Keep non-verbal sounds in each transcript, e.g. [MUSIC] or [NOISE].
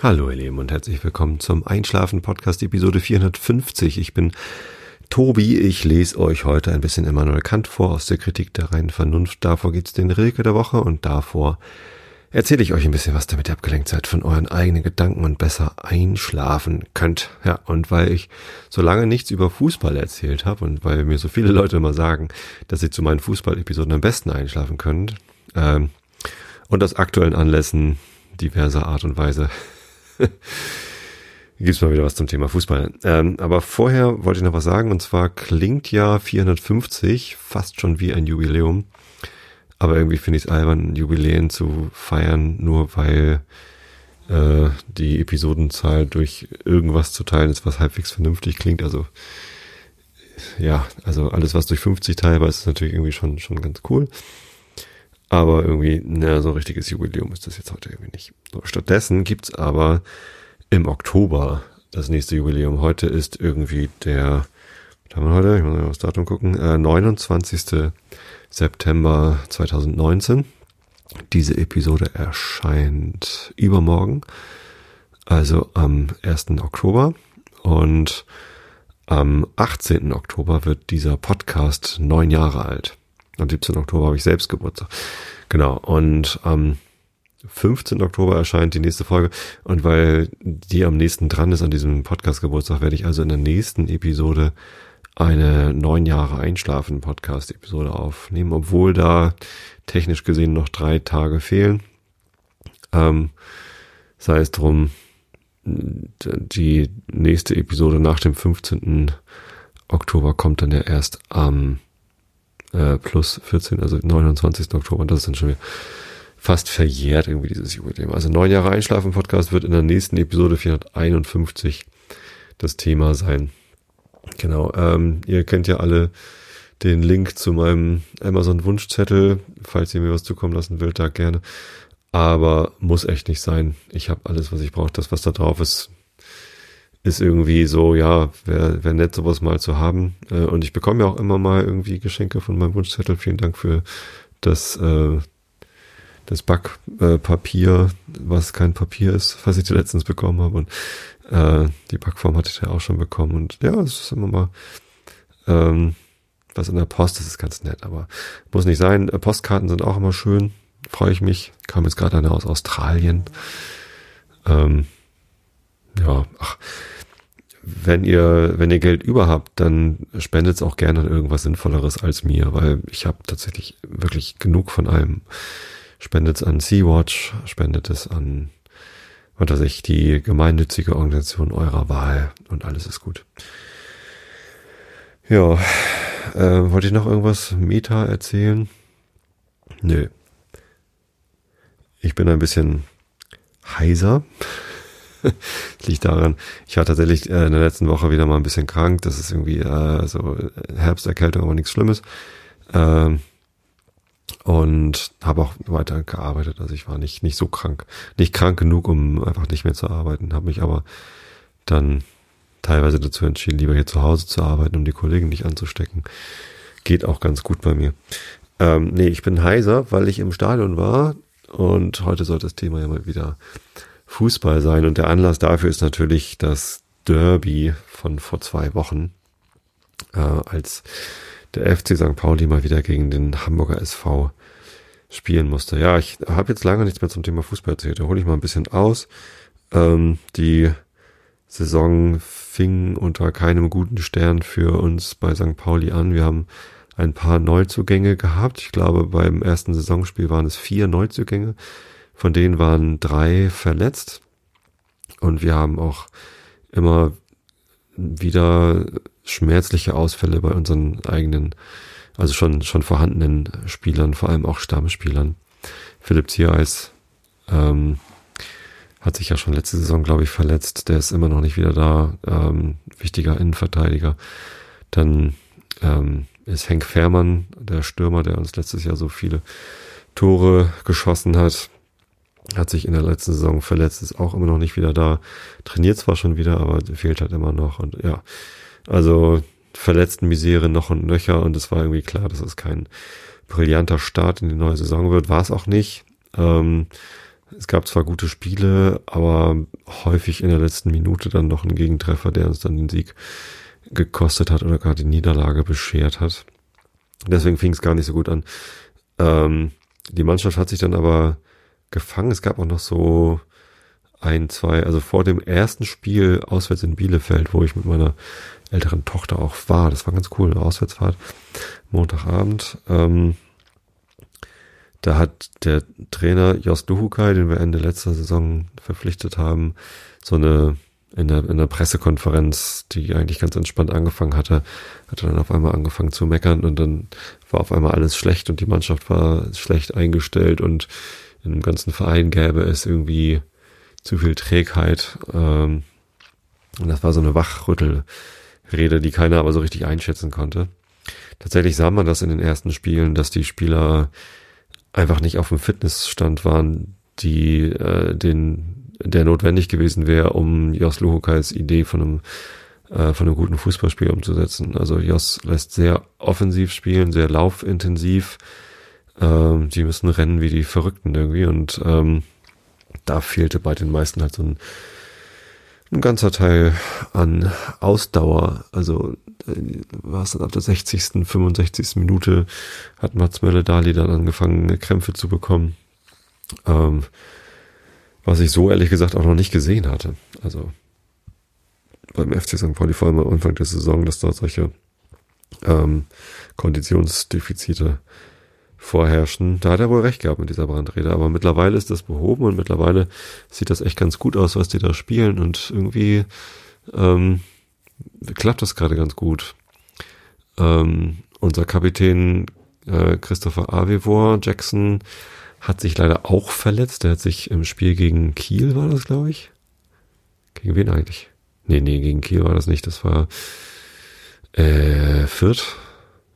Hallo ihr Lieben und herzlich willkommen zum Einschlafen Podcast Episode 450. Ich bin Tobi, ich lese euch heute ein bisschen Immanuel Kant vor aus der Kritik der reinen Vernunft. Davor gibt's den Rilke der Woche und davor erzähle ich euch ein bisschen was, damit ihr abgelenkt seid von euren eigenen Gedanken und besser einschlafen könnt. Ja, und weil ich so lange nichts über Fußball erzählt habe und weil mir so viele Leute immer sagen, dass sie zu meinen Fußball-Episoden am besten einschlafen können ähm, und aus aktuellen Anlässen diverser Art und Weise [LAUGHS] Gibt's mal wieder was zum Thema Fußball. Ähm, aber vorher wollte ich noch was sagen, und zwar klingt ja 450 fast schon wie ein Jubiläum. Aber irgendwie finde ich es albern, Jubiläen zu feiern, nur weil äh, die Episodenzahl durch irgendwas zu teilen ist, was halbwegs vernünftig klingt. Also ja, also alles, was durch 50 teilbar ist, ist natürlich irgendwie schon, schon ganz cool. Aber irgendwie, na, so ein richtiges Jubiläum ist das jetzt heute irgendwie nicht. So, stattdessen gibt's aber im Oktober das nächste Jubiläum. Heute ist irgendwie der, was haben wir heute? Ich muss mal das Datum gucken, äh, 29. September 2019. Diese Episode erscheint übermorgen, also am 1. Oktober. Und am 18. Oktober wird dieser Podcast neun Jahre alt. Am 17. Oktober habe ich selbst Geburtstag. Genau. Und am 15. Oktober erscheint die nächste Folge. Und weil die am nächsten dran ist an diesem Podcast-Geburtstag, werde ich also in der nächsten Episode eine neun Jahre Einschlafen Podcast-Episode aufnehmen, obwohl da technisch gesehen noch drei Tage fehlen. Ähm, sei es drum, die nächste Episode nach dem 15. Oktober kommt dann ja erst am äh, plus 14, also 29. Oktober. Das ist dann schon wieder fast verjährt irgendwie dieses Jubiläum. Also neun Jahre Einschlafen Podcast wird in der nächsten Episode 451 das Thema sein. Genau. Ähm, ihr kennt ja alle den Link zu meinem Amazon Wunschzettel, falls ihr mir was zukommen lassen wollt, da gerne. Aber muss echt nicht sein. Ich habe alles, was ich brauche. Das, was da drauf ist, ist irgendwie so, ja, wäre wär nett, sowas mal zu haben. Äh, und ich bekomme ja auch immer mal irgendwie Geschenke von meinem Wunschzettel. Vielen Dank für das, äh, das Backpapier, was kein Papier ist, was ich dir letztens bekommen habe. Und äh, die Backform hatte ich ja auch schon bekommen. Und ja, es ist immer mal ähm, was in der Post, das ist ganz nett, aber muss nicht sein. Äh, Postkarten sind auch immer schön. Freue ich mich. Kam jetzt gerade eine aus Australien. Ähm, ja, ach, wenn ihr, wenn ihr Geld über habt, dann spendet es auch gerne an irgendwas Sinnvolleres als mir, weil ich habe tatsächlich wirklich genug von allem. Spendet es an Sea-Watch, spendet es an, was weiß ich, die gemeinnützige Organisation eurer Wahl und alles ist gut. Ja, äh, wollte ich noch irgendwas Meta erzählen? Nö. Ich bin ein bisschen heiser. [LAUGHS] liegt daran, ich war tatsächlich äh, in der letzten Woche wieder mal ein bisschen krank. Das ist irgendwie äh, so Herbsterkältung, aber nichts Schlimmes. Ähm, und habe auch weiter gearbeitet. Also ich war nicht nicht so krank, nicht krank genug, um einfach nicht mehr zu arbeiten. Habe mich aber dann teilweise dazu entschieden, lieber hier zu Hause zu arbeiten, um die Kollegen nicht anzustecken. Geht auch ganz gut bei mir. Ähm, nee, ich bin heiser, weil ich im Stadion war und heute soll das Thema ja mal wieder Fußball sein. Und der Anlass dafür ist natürlich das Derby von vor zwei Wochen, äh, als der FC St. Pauli mal wieder gegen den Hamburger SV spielen musste. Ja, ich habe jetzt lange nichts mehr zum Thema Fußball erzählt. Da hole ich mal ein bisschen aus. Ähm, die Saison fing unter keinem guten Stern für uns bei St. Pauli an. Wir haben ein paar Neuzugänge gehabt. Ich glaube, beim ersten Saisonspiel waren es vier Neuzugänge. Von denen waren drei verletzt. Und wir haben auch immer wieder schmerzliche Ausfälle bei unseren eigenen, also schon, schon vorhandenen Spielern, vor allem auch Stammspielern. Philipp Ziereis ähm, hat sich ja schon letzte Saison, glaube ich, verletzt. Der ist immer noch nicht wieder da. Ähm, wichtiger Innenverteidiger. Dann ähm, ist Henk Fährmann, der Stürmer, der uns letztes Jahr so viele Tore geschossen hat, hat sich in der letzten Saison verletzt, ist auch immer noch nicht wieder da. Trainiert zwar schon wieder, aber fehlt halt immer noch. Und ja, also verletzten Misere noch und nöcher. Und es war irgendwie klar, dass es kein brillanter Start in die neue Saison wird. War es auch nicht. Ähm, Es gab zwar gute Spiele, aber häufig in der letzten Minute dann noch ein Gegentreffer, der uns dann den Sieg gekostet hat oder gar die Niederlage beschert hat. Deswegen fing es gar nicht so gut an. Ähm, die Mannschaft hat sich dann aber gefangen. Es gab auch noch so ein, zwei, also vor dem ersten Spiel auswärts in Bielefeld, wo ich mit meiner älteren Tochter auch war. Das war ganz cool, eine Auswärtsfahrt, Montagabend. Ähm, da hat der Trainer Jos Duhukai, den wir Ende letzter Saison verpflichtet haben, so eine in der, in der Pressekonferenz, die eigentlich ganz entspannt angefangen hatte, hat er dann auf einmal angefangen zu meckern und dann war auf einmal alles schlecht und die Mannschaft war schlecht eingestellt und dem ganzen Verein gäbe es irgendwie zu viel Trägheit. Ähm, und das war so eine Wachrüttelrede, die keiner aber so richtig einschätzen konnte. Tatsächlich sah man das in den ersten Spielen, dass die Spieler einfach nicht auf dem Fitnessstand waren, die äh, den, der notwendig gewesen wäre, um Jos Luhukais Idee von einem äh, von einem guten Fußballspiel umzusetzen. Also Jos lässt sehr offensiv spielen, sehr laufintensiv. Ähm, die müssen rennen wie die Verrückten irgendwie und ähm, da fehlte bei den meisten halt so ein, ein ganzer Teil an Ausdauer. Also äh, war es dann ab der 60., 65. Minute hat Mats Mölle-Dali dann angefangen, Krämpfe zu bekommen. Ähm, was ich so ehrlich gesagt auch noch nicht gesehen hatte. Also beim FC St. Pauli vor allem am Anfang der Saison, dass da solche ähm, Konditionsdefizite vorherrschen. Da hat er wohl recht gehabt mit dieser Brandrede, aber mittlerweile ist das behoben und mittlerweile sieht das echt ganz gut aus, was die da spielen und irgendwie ähm, klappt das gerade ganz gut. Ähm, unser Kapitän äh, Christopher Avevor Jackson hat sich leider auch verletzt. Der hat sich im Spiel gegen Kiel, war das, glaube ich. Gegen wen eigentlich? Nee, nee, gegen Kiel war das nicht. Das war äh, Fürth.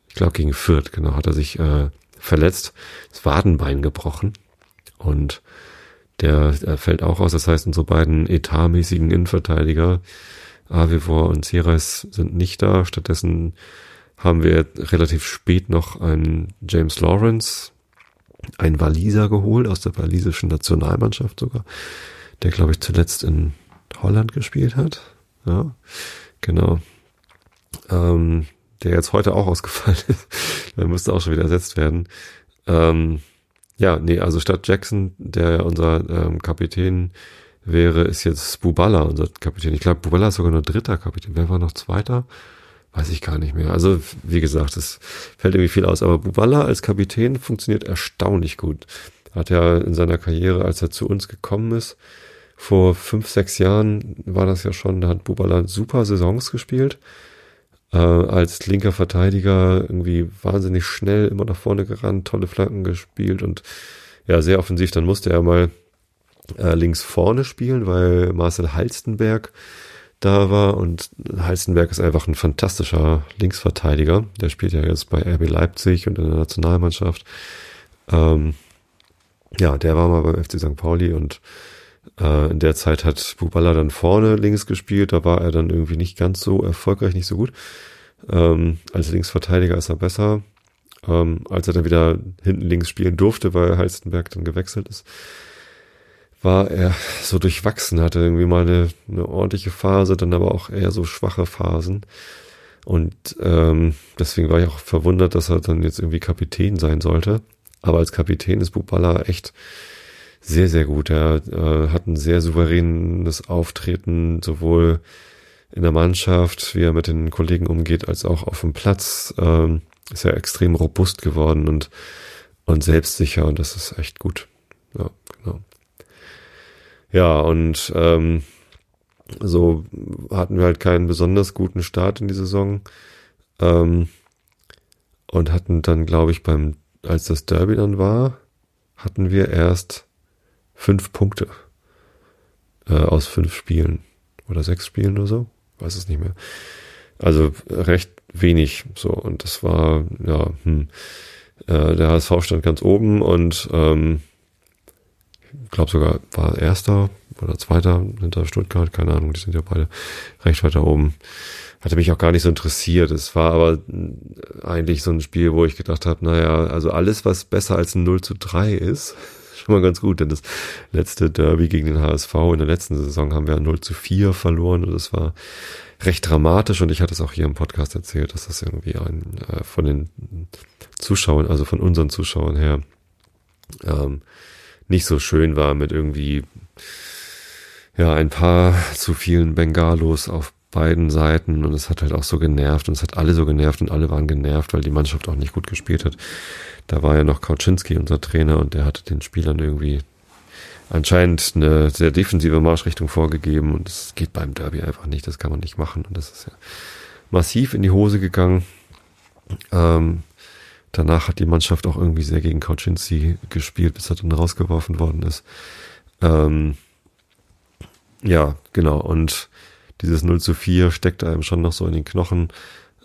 Ich glaube, gegen Fürth, genau, hat er sich äh, verletzt, das Wadenbein gebrochen und der, der fällt auch aus. Das heißt, unsere beiden etatmäßigen Innenverteidiger, Avivor und Ceres, sind nicht da. Stattdessen haben wir relativ spät noch einen James Lawrence, einen Waliser geholt, aus der walisischen Nationalmannschaft sogar, der, glaube ich, zuletzt in Holland gespielt hat. Ja, genau. Ähm, der jetzt heute auch ausgefallen [LAUGHS] ist. der müsste auch schon wieder ersetzt werden. Ähm, ja, nee, also statt Jackson, der unser ähm, Kapitän wäre, ist jetzt Bubala unser Kapitän. Ich glaube, Bubala ist sogar nur dritter Kapitän. Wer war noch zweiter? Weiß ich gar nicht mehr. Also, wie gesagt, es fällt irgendwie viel aus. Aber Bubala als Kapitän funktioniert erstaunlich gut. Hat ja in seiner Karriere, als er zu uns gekommen ist, vor fünf, sechs Jahren war das ja schon, da hat Bubala super Saisons gespielt äh, als linker Verteidiger irgendwie wahnsinnig schnell immer nach vorne gerannt, tolle Flanken gespielt und ja, sehr offensiv. Dann musste er mal äh, links vorne spielen, weil Marcel Halstenberg da war und Halstenberg ist einfach ein fantastischer Linksverteidiger. Der spielt ja jetzt bei RB Leipzig und in der Nationalmannschaft. Ähm, ja, der war mal beim FC St. Pauli und äh, in der Zeit hat Bubala dann vorne links gespielt, da war er dann irgendwie nicht ganz so erfolgreich, nicht so gut. Ähm, als Linksverteidiger ist er besser. Ähm, als er dann wieder hinten links spielen durfte, weil Halstenberg dann gewechselt ist, war er so durchwachsen, hatte irgendwie mal eine, eine ordentliche Phase, dann aber auch eher so schwache Phasen. Und ähm, deswegen war ich auch verwundert, dass er dann jetzt irgendwie Kapitän sein sollte. Aber als Kapitän ist Bubala echt sehr, sehr gut. Er äh, hat ein sehr souveränes Auftreten, sowohl in der Mannschaft, wie er mit den Kollegen umgeht, als auch auf dem Platz. Ähm, ist er extrem robust geworden und, und selbstsicher und das ist echt gut. Ja, genau. Ja, und ähm, so hatten wir halt keinen besonders guten Start in die Saison. Ähm, und hatten dann, glaube ich, beim, als das Derby dann war, hatten wir erst fünf Punkte äh, aus fünf Spielen oder sechs Spielen oder so, weiß es nicht mehr. Also recht wenig so und das war ja hm, äh, der HSV stand ganz oben und ähm, ich glaube sogar war erster oder zweiter hinter Stuttgart, keine Ahnung, die sind ja beide recht weiter oben. Hatte mich auch gar nicht so interessiert. Es war aber eigentlich so ein Spiel, wo ich gedacht habe, naja, also alles, was besser als ein 0 zu 3 ist, schon mal ganz gut, denn das letzte Derby gegen den HSV in der letzten Saison haben wir 0 zu 4 verloren und das war recht dramatisch und ich hatte es auch hier im Podcast erzählt, dass das irgendwie ein, äh, von den Zuschauern, also von unseren Zuschauern her, ähm, nicht so schön war mit irgendwie ja ein paar zu vielen Bengalos auf beiden Seiten und es hat halt auch so genervt und es hat alle so genervt und alle waren genervt, weil die Mannschaft auch nicht gut gespielt hat. Da war ja noch Kauczynski, unser Trainer, und der hatte den Spielern irgendwie anscheinend eine sehr defensive Marschrichtung vorgegeben und das geht beim Derby einfach nicht, das kann man nicht machen und das ist ja massiv in die Hose gegangen. Ähm, danach hat die Mannschaft auch irgendwie sehr gegen Kauczynski gespielt, bis er dann rausgeworfen worden ist. Ähm, ja, genau. Und dieses 0 zu 4 steckt einem schon noch so in den Knochen.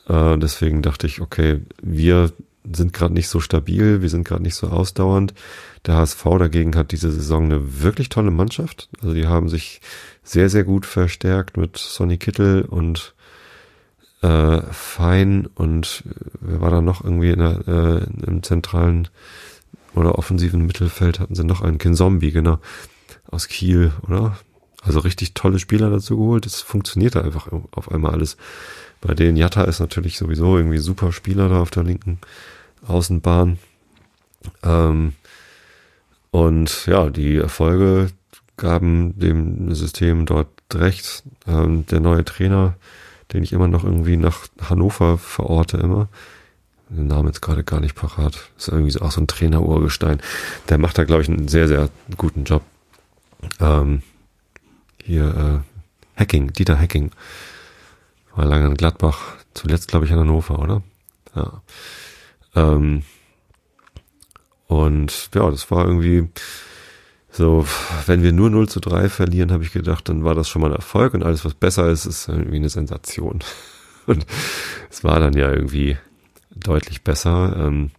Äh, deswegen dachte ich, okay, wir sind gerade nicht so stabil, wir sind gerade nicht so ausdauernd. Der HSV dagegen hat diese Saison eine wirklich tolle Mannschaft. Also die haben sich sehr, sehr gut verstärkt mit Sonny Kittel und äh, Fein und äh, wer war da noch irgendwie in der, äh, im zentralen oder offensiven Mittelfeld hatten sie noch einen Kinzombie, genau, aus Kiel, oder? Also richtig tolle Spieler dazu geholt. Es funktioniert da einfach auf einmal alles. Bei denen Jatta ist natürlich sowieso irgendwie super Spieler da auf der linken Außenbahn. Ähm, und ja, die Erfolge gaben dem System dort recht. Ähm, der neue Trainer, den ich immer noch irgendwie nach Hannover verorte immer, den Namen jetzt gerade gar nicht parat, ist irgendwie so auch so ein Trainer-Urgestein. Der macht da, glaube ich, einen sehr, sehr guten Job. Ähm, hier äh, Hacking, Dieter Hacking. War lange in Gladbach, zuletzt glaube ich in Hannover, oder? Ja. Ähm, und ja, das war irgendwie so, wenn wir nur 0 zu 3 verlieren, habe ich gedacht, dann war das schon mal ein Erfolg und alles, was besser ist, ist irgendwie eine Sensation. [LAUGHS] Und es war dann ja irgendwie deutlich besser. Ähm,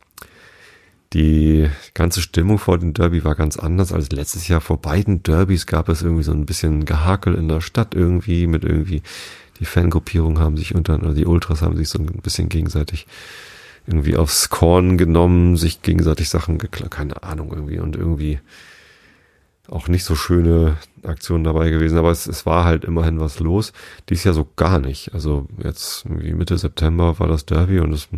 die ganze Stimmung vor dem Derby war ganz anders als letztes Jahr. Vor beiden Derbys gab es irgendwie so ein bisschen Gehakel in der Stadt irgendwie mit irgendwie die Fangruppierungen haben sich unter, oder die Ultras haben sich so ein bisschen gegenseitig irgendwie aufs Korn genommen, sich gegenseitig Sachen geklappt, keine Ahnung irgendwie und irgendwie auch nicht so schöne Aktionen dabei gewesen, aber es, es war halt immerhin was los. Dies Jahr so gar nicht. Also jetzt irgendwie Mitte September war das Derby und es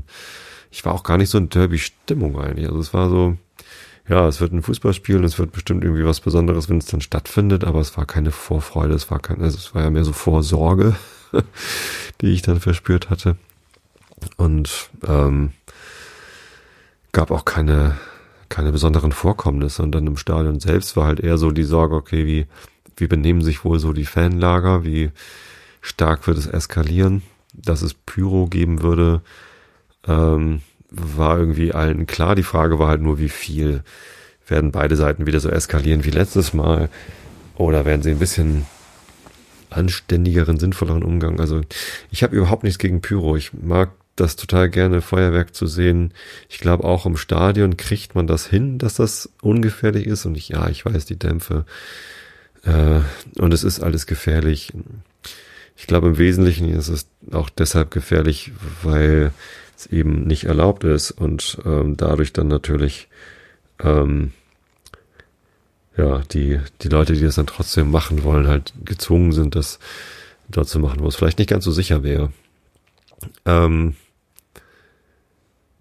ich war auch gar nicht so in Derby-Stimmung eigentlich. Also es war so, ja, es wird ein Fußballspiel und es wird bestimmt irgendwie was Besonderes, wenn es dann stattfindet, aber es war keine Vorfreude, es war kein, also es war ja mehr so Vorsorge, [LAUGHS] die ich dann verspürt hatte. Und ähm, gab auch keine, keine besonderen Vorkommnisse. Und dann im Stadion selbst war halt eher so die Sorge, okay, wie, wie benehmen sich wohl so die Fanlager, wie stark wird es eskalieren, dass es Pyro geben würde, ähm, war irgendwie allen klar. Die Frage war halt nur, wie viel werden beide Seiten wieder so eskalieren wie letztes Mal oder werden sie ein bisschen anständigeren, sinnvolleren Umgang. Also ich habe überhaupt nichts gegen Pyro. Ich mag das total gerne, Feuerwerk zu sehen. Ich glaube, auch im Stadion kriegt man das hin, dass das ungefährlich ist. Und ich, ja, ich weiß, die Dämpfe. Äh, und es ist alles gefährlich. Ich glaube, im Wesentlichen ist es auch deshalb gefährlich, weil es eben nicht erlaubt ist und ähm, dadurch dann natürlich ähm, ja die die Leute, die das dann trotzdem machen wollen, halt gezwungen sind, das dort zu machen, wo es vielleicht nicht ganz so sicher wäre. Ähm,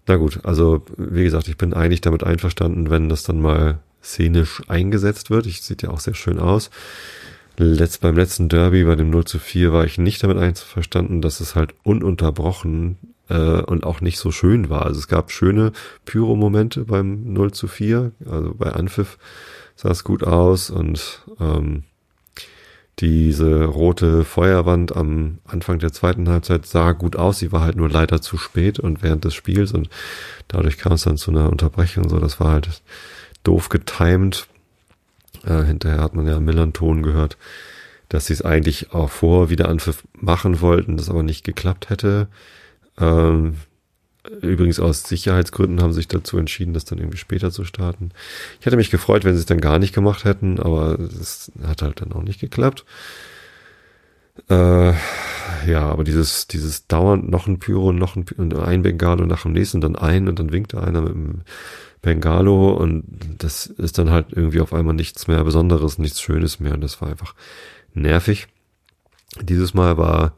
na gut, also wie gesagt, ich bin eigentlich damit einverstanden, wenn das dann mal szenisch eingesetzt wird. Ich sieht ja auch sehr schön aus. Letzt, beim letzten Derby, bei dem 0 zu 4, war ich nicht damit einverstanden, dass es halt ununterbrochen äh, und auch nicht so schön war. Also es gab schöne Pyro-Momente beim 0 zu 4, also bei Anpfiff sah es gut aus und ähm, diese rote Feuerwand am Anfang der zweiten Halbzeit sah gut aus. Sie war halt nur leider zu spät und während des Spiels und dadurch kam es dann zu einer Unterbrechung. So, das war halt doof getimed. Äh, hinterher hat man ja Millanton gehört, dass sie es eigentlich auch vor Wiederanpfiff machen wollten, das aber nicht geklappt hätte. Ähm, übrigens aus Sicherheitsgründen haben sich dazu entschieden, das dann irgendwie später zu starten. Ich hätte mich gefreut, wenn sie es dann gar nicht gemacht hätten, aber es hat halt dann auch nicht geklappt. Äh, ja, aber dieses, dieses dauernd noch ein Pyro, noch ein, Pyro, ein Bengalo nach dem nächsten, dann ein und dann winkt einer mit dem Bengalo und das ist dann halt irgendwie auf einmal nichts mehr Besonderes, nichts Schönes mehr und das war einfach nervig. Dieses Mal war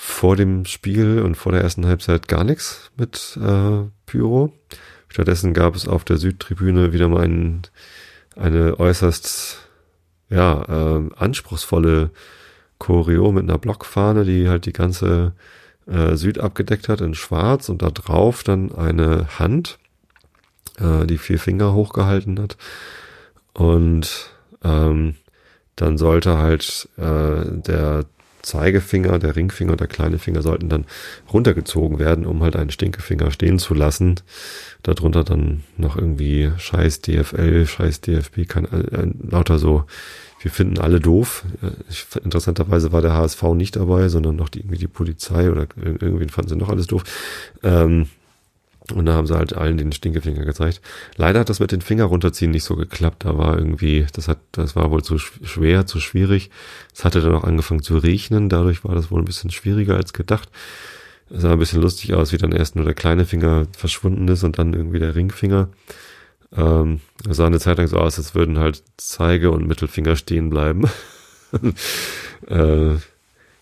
vor dem Spiel und vor der ersten Halbzeit gar nichts mit äh, Pyro. Stattdessen gab es auf der Südtribüne wieder mal ein, eine äußerst ja, äh, anspruchsvolle Choreo mit einer Blockfahne, die halt die ganze äh, Süd abgedeckt hat in schwarz und da drauf dann eine Hand, äh, die vier Finger hochgehalten hat. Und ähm, dann sollte halt äh, der Zeigefinger, der Ringfinger und der kleine Finger sollten dann runtergezogen werden, um halt einen Stinkefinger stehen zu lassen. Darunter dann noch irgendwie Scheiß DFL, Scheiß DFB, kann äh, lauter so wir finden alle doof. Ich, interessanterweise war der HSV nicht dabei, sondern noch die, irgendwie die Polizei oder irgendwie fanden sie noch alles doof. Ähm, und da haben sie halt allen den Stinkefinger gezeigt. Leider hat das mit den Finger runterziehen nicht so geklappt. Da war irgendwie, das hat, das war wohl zu schwer, zu schwierig. Es hatte dann auch angefangen zu regnen. Dadurch war das wohl ein bisschen schwieriger als gedacht. Es sah ein bisschen lustig aus, wie dann erst nur der kleine Finger verschwunden ist und dann irgendwie der Ringfinger. Ähm, es sah eine Zeit lang so aus, als würden halt Zeige und Mittelfinger stehen bleiben. [LAUGHS] äh,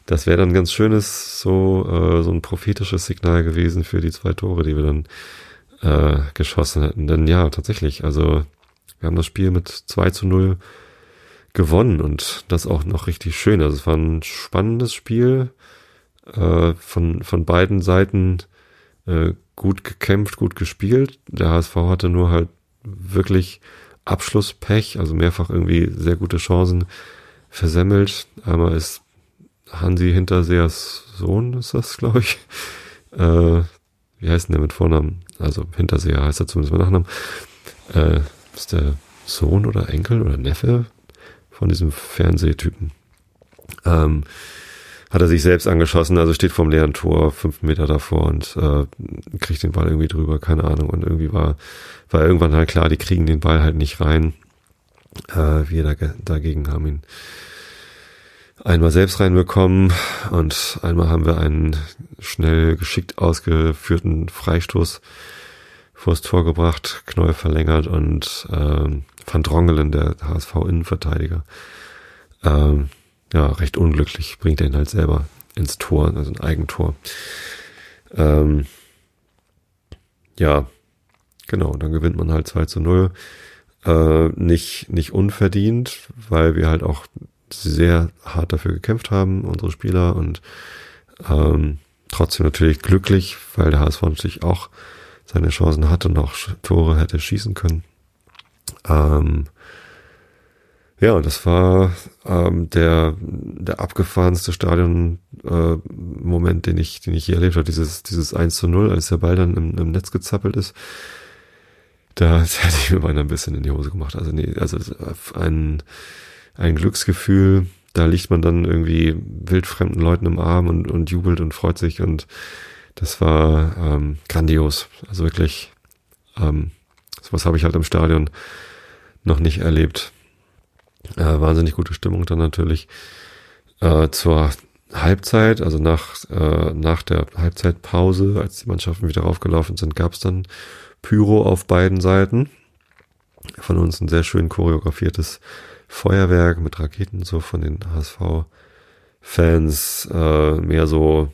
das wäre dann ganz schönes, so, äh, so ein prophetisches Signal gewesen für die zwei Tore, die wir dann äh, geschossen hätten. Denn ja, tatsächlich, also wir haben das Spiel mit 2 zu 0 gewonnen und das auch noch richtig schön. Also es war ein spannendes Spiel, äh, von, von beiden Seiten äh, gut gekämpft, gut gespielt. Der HSV hatte nur halt wirklich Abschlusspech, also mehrfach irgendwie sehr gute Chancen versemmelt. Einmal ist Hansi Hinterseers Sohn, ist das, glaube ich. Äh, wie heißt denn der mit Vornamen? Also Hinterseher heißt er zumindest mit Nachnamen. Äh, ist der Sohn oder Enkel oder Neffe von diesem Fernsehtypen. Ähm, hat er sich selbst angeschossen, also steht vorm leeren Tor, fünf Meter davor und äh, kriegt den Ball irgendwie drüber, keine Ahnung. Und irgendwie war, war irgendwann halt klar, die kriegen den Ball halt nicht rein. Äh, wir da, dagegen haben ihn einmal selbst reinbekommen und einmal haben wir einen schnell geschickt ausgeführten Freistoß vors Tor gebracht, Knoll verlängert und ähm, Van Drongelen, der HSV-Innenverteidiger, ähm, ja, recht unglücklich, bringt er ihn halt selber ins Tor, also ein Eigentor. Ähm, ja, genau, dann gewinnt man halt 2 zu 0. Äh, nicht, nicht unverdient, weil wir halt auch sehr hart dafür gekämpft haben, unsere Spieler, und ähm, trotzdem natürlich glücklich, weil der HSV natürlich auch seine Chancen hatte und auch Tore hätte schießen können. Ähm, ja, und das war ähm, der, der abgefahrenste Stadion-Moment, äh, den ich, den ich je erlebt habe. Dieses, dieses 1 zu 0, als der Ball dann im, im Netz gezappelt ist. Da [LAUGHS] hätte ich mir beinahe ein bisschen in die Hose gemacht. Also nee, also ein, ein Glücksgefühl. Da liegt man dann irgendwie wildfremden Leuten im Arm und, und jubelt und freut sich und das war ähm, grandios. Also wirklich, ähm, sowas habe ich halt im Stadion noch nicht erlebt. Äh, wahnsinnig gute Stimmung dann natürlich. Äh, zur Halbzeit, also nach, äh, nach der Halbzeitpause, als die Mannschaften wieder raufgelaufen sind, gab es dann Pyro auf beiden Seiten. Von uns ein sehr schön choreografiertes Feuerwerk mit Raketen, so von den HSV-Fans, äh, mehr so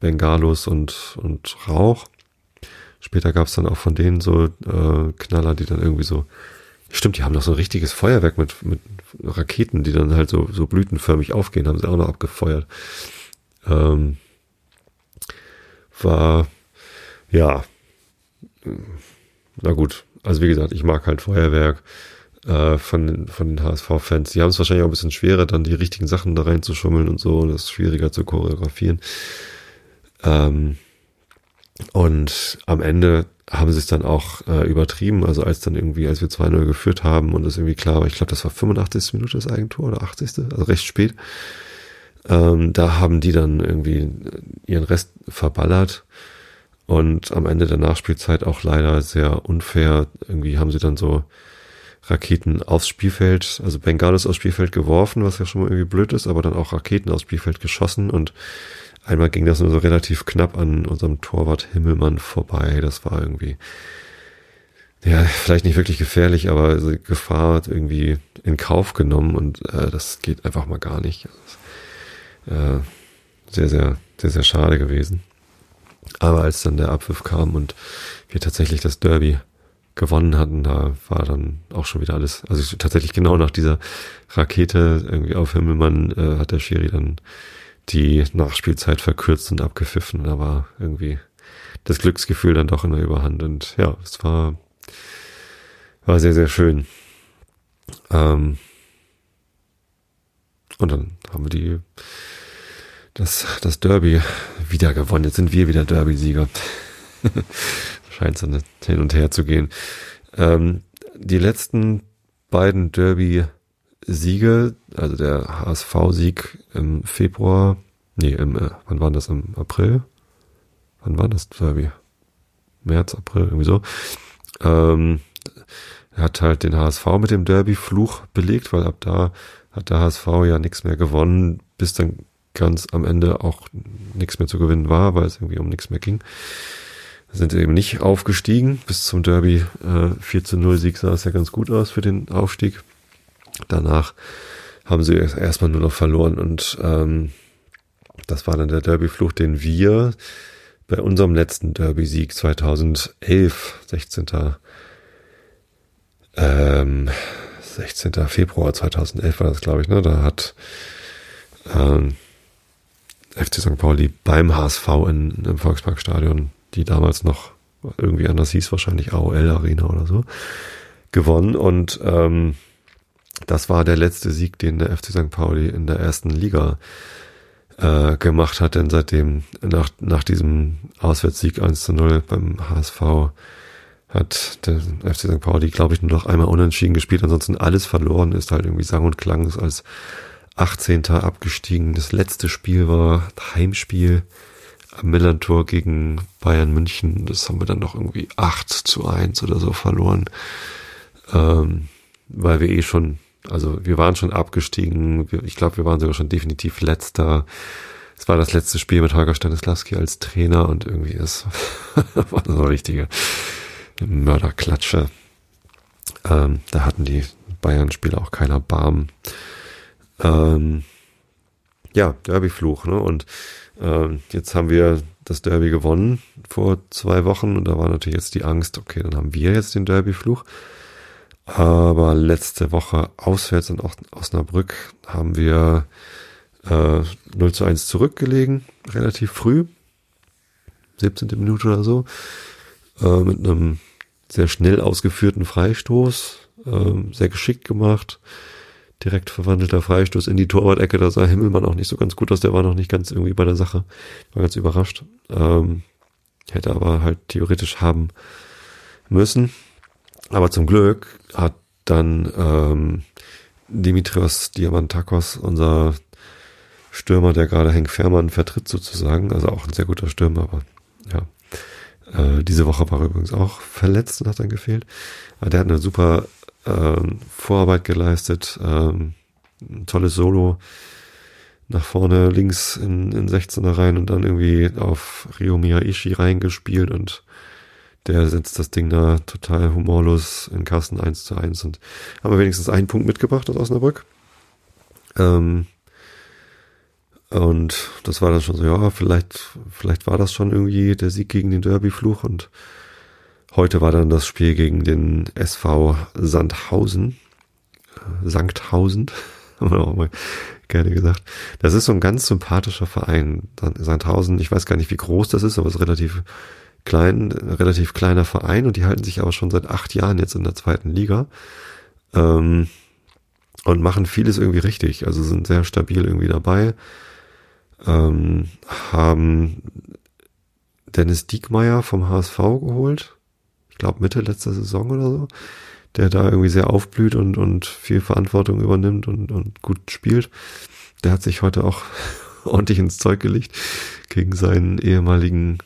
Bengalos und, und Rauch. Später gab es dann auch von denen so äh, Knaller, die dann irgendwie so Stimmt, die haben noch so ein richtiges Feuerwerk mit, mit Raketen, die dann halt so, so blütenförmig aufgehen, haben sie auch noch abgefeuert. Ähm, war, ja, na gut. Also wie gesagt, ich mag halt Feuerwerk äh, von, von den HSV-Fans. Die haben es wahrscheinlich auch ein bisschen schwerer, dann die richtigen Sachen da reinzuschummeln und so. Und das ist schwieriger zu choreografieren. Ähm, und am Ende haben sie es dann auch äh, übertrieben. Also als dann irgendwie, als wir 2-0 geführt haben und es irgendwie klar war, ich glaube, das war 85. Minute das Eigentor oder 80. Also recht spät. Ähm, da haben die dann irgendwie ihren Rest verballert und am Ende der Nachspielzeit auch leider sehr unfair. Irgendwie haben sie dann so Raketen aufs Spielfeld, also Bengalis aufs Spielfeld geworfen, was ja schon mal irgendwie blöd ist, aber dann auch Raketen aufs Spielfeld geschossen und Einmal ging das nur so relativ knapp an unserem Torwart Himmelmann vorbei. Das war irgendwie, ja, vielleicht nicht wirklich gefährlich, aber also Gefahr irgendwie in Kauf genommen und äh, das geht einfach mal gar nicht. Äh, sehr, sehr, sehr, sehr schade gewesen. Aber als dann der Abpfiff kam und wir tatsächlich das Derby gewonnen hatten, da war dann auch schon wieder alles, also tatsächlich genau nach dieser Rakete irgendwie auf Himmelmann äh, hat der Schiri dann die Nachspielzeit verkürzt und abgepfiffen. Da war irgendwie das Glücksgefühl dann doch in der Überhand und ja, es war war sehr, sehr schön. Ähm, und dann haben wir die, das, das Derby wieder gewonnen. Jetzt sind wir wieder Derby-Sieger. [LAUGHS] Scheint so hin und her zu gehen. Ähm, die letzten beiden Derby-Siege, also der HSV-Sieg im Februar, nee, im, äh, wann war das? Im April? Wann war das Derby? März, April, irgendwie so. Ähm, er hat halt den HSV mit dem Derby-Fluch belegt, weil ab da hat der HSV ja nichts mehr gewonnen, bis dann ganz am Ende auch nichts mehr zu gewinnen war, weil es irgendwie um nichts mehr ging. Sind eben nicht aufgestiegen. Bis zum Derby äh, 4 zu 0 Sieg sah es ja ganz gut aus für den Aufstieg. Danach haben sie erstmal nur noch verloren und ähm, das war dann der Derby-Fluch, den wir bei unserem letzten Derby-Sieg 2011, 16 ähm, 16. Februar 2011 war das, glaube ich, ne? Da hat ähm, FC St. Pauli beim HSV in, im Volksparkstadion, die damals noch irgendwie anders hieß, wahrscheinlich AOL Arena oder so, gewonnen. Und ähm, das war der letzte Sieg, den der FC St. Pauli in der ersten Liga äh, gemacht hat, denn seitdem, nach, nach diesem Auswärtssieg 1 zu 0 beim HSV, hat der FC St. Pauli, glaube ich, nur noch einmal unentschieden gespielt, ansonsten alles verloren, ist halt irgendwie sang- und klang, ist als 18. abgestiegen. Das letzte Spiel war Heimspiel am Millantor gegen Bayern München. Das haben wir dann noch irgendwie 8 zu 1 oder so verloren, ähm, weil wir eh schon, also wir waren schon abgestiegen. Ich glaube, wir waren sogar schon definitiv letzter. Es war das letzte Spiel mit Holger Stanislawski als Trainer und irgendwie [LAUGHS] das war so richtige Mörderklatsche. Ähm, da hatten die Bayern-Spieler auch keiner Barm. Ähm, ja, Derby-Fluch, ne? Und ähm, jetzt haben wir das Derby gewonnen vor zwei Wochen und da war natürlich jetzt die Angst, okay, dann haben wir jetzt den Derby-Fluch. Aber letzte Woche auswärts in Osnabrück haben wir äh, 0 zu 1 zurückgelegen, relativ früh, 17. Minute oder so äh, mit einem sehr schnell ausgeführten Freistoß, äh, sehr geschickt gemacht. Direkt verwandelter Freistoß in die Torwart-Ecke, da sah Himmelmann auch nicht so ganz gut aus, der war noch nicht ganz irgendwie bei der Sache. War ganz überrascht. Ähm, hätte aber halt theoretisch haben müssen. Aber zum Glück hat dann ähm, Dimitrios Diamantakos, unser Stürmer, der gerade Henk Fährmann vertritt sozusagen, also auch ein sehr guter Stürmer, aber ja, äh, diese Woche war er übrigens auch verletzt und hat dann gefehlt. Aber der hat eine super ähm, Vorarbeit geleistet, ähm, ein tolles Solo nach vorne links in, in 16er rein und dann irgendwie auf Rio Miyaishi reingespielt und der setzt das Ding da total humorlos in Kasten 1 zu 1 und haben wir wenigstens einen Punkt mitgebracht aus Osnabrück. Ähm, und das war dann schon so, ja, vielleicht, vielleicht war das schon irgendwie der Sieg gegen den Derby-Fluch. Und heute war dann das Spiel gegen den SV Sandhausen. Äh, Sankhausen, [LAUGHS] haben wir auch mal gerne gesagt. Das ist so ein ganz sympathischer Verein. Sandhausen, ich weiß gar nicht, wie groß das ist, aber es ist relativ klein, relativ kleiner Verein und die halten sich aber schon seit acht Jahren jetzt in der zweiten Liga. Ähm, und machen vieles irgendwie richtig. Also sind sehr stabil irgendwie dabei ähm, haben Dennis Diekmeyer vom HSV geholt. Ich glaube Mitte letzter Saison oder so. Der da irgendwie sehr aufblüht und, und viel Verantwortung übernimmt und, und gut spielt. Der hat sich heute auch [LAUGHS] ordentlich ins Zeug gelegt gegen seinen ehemaligen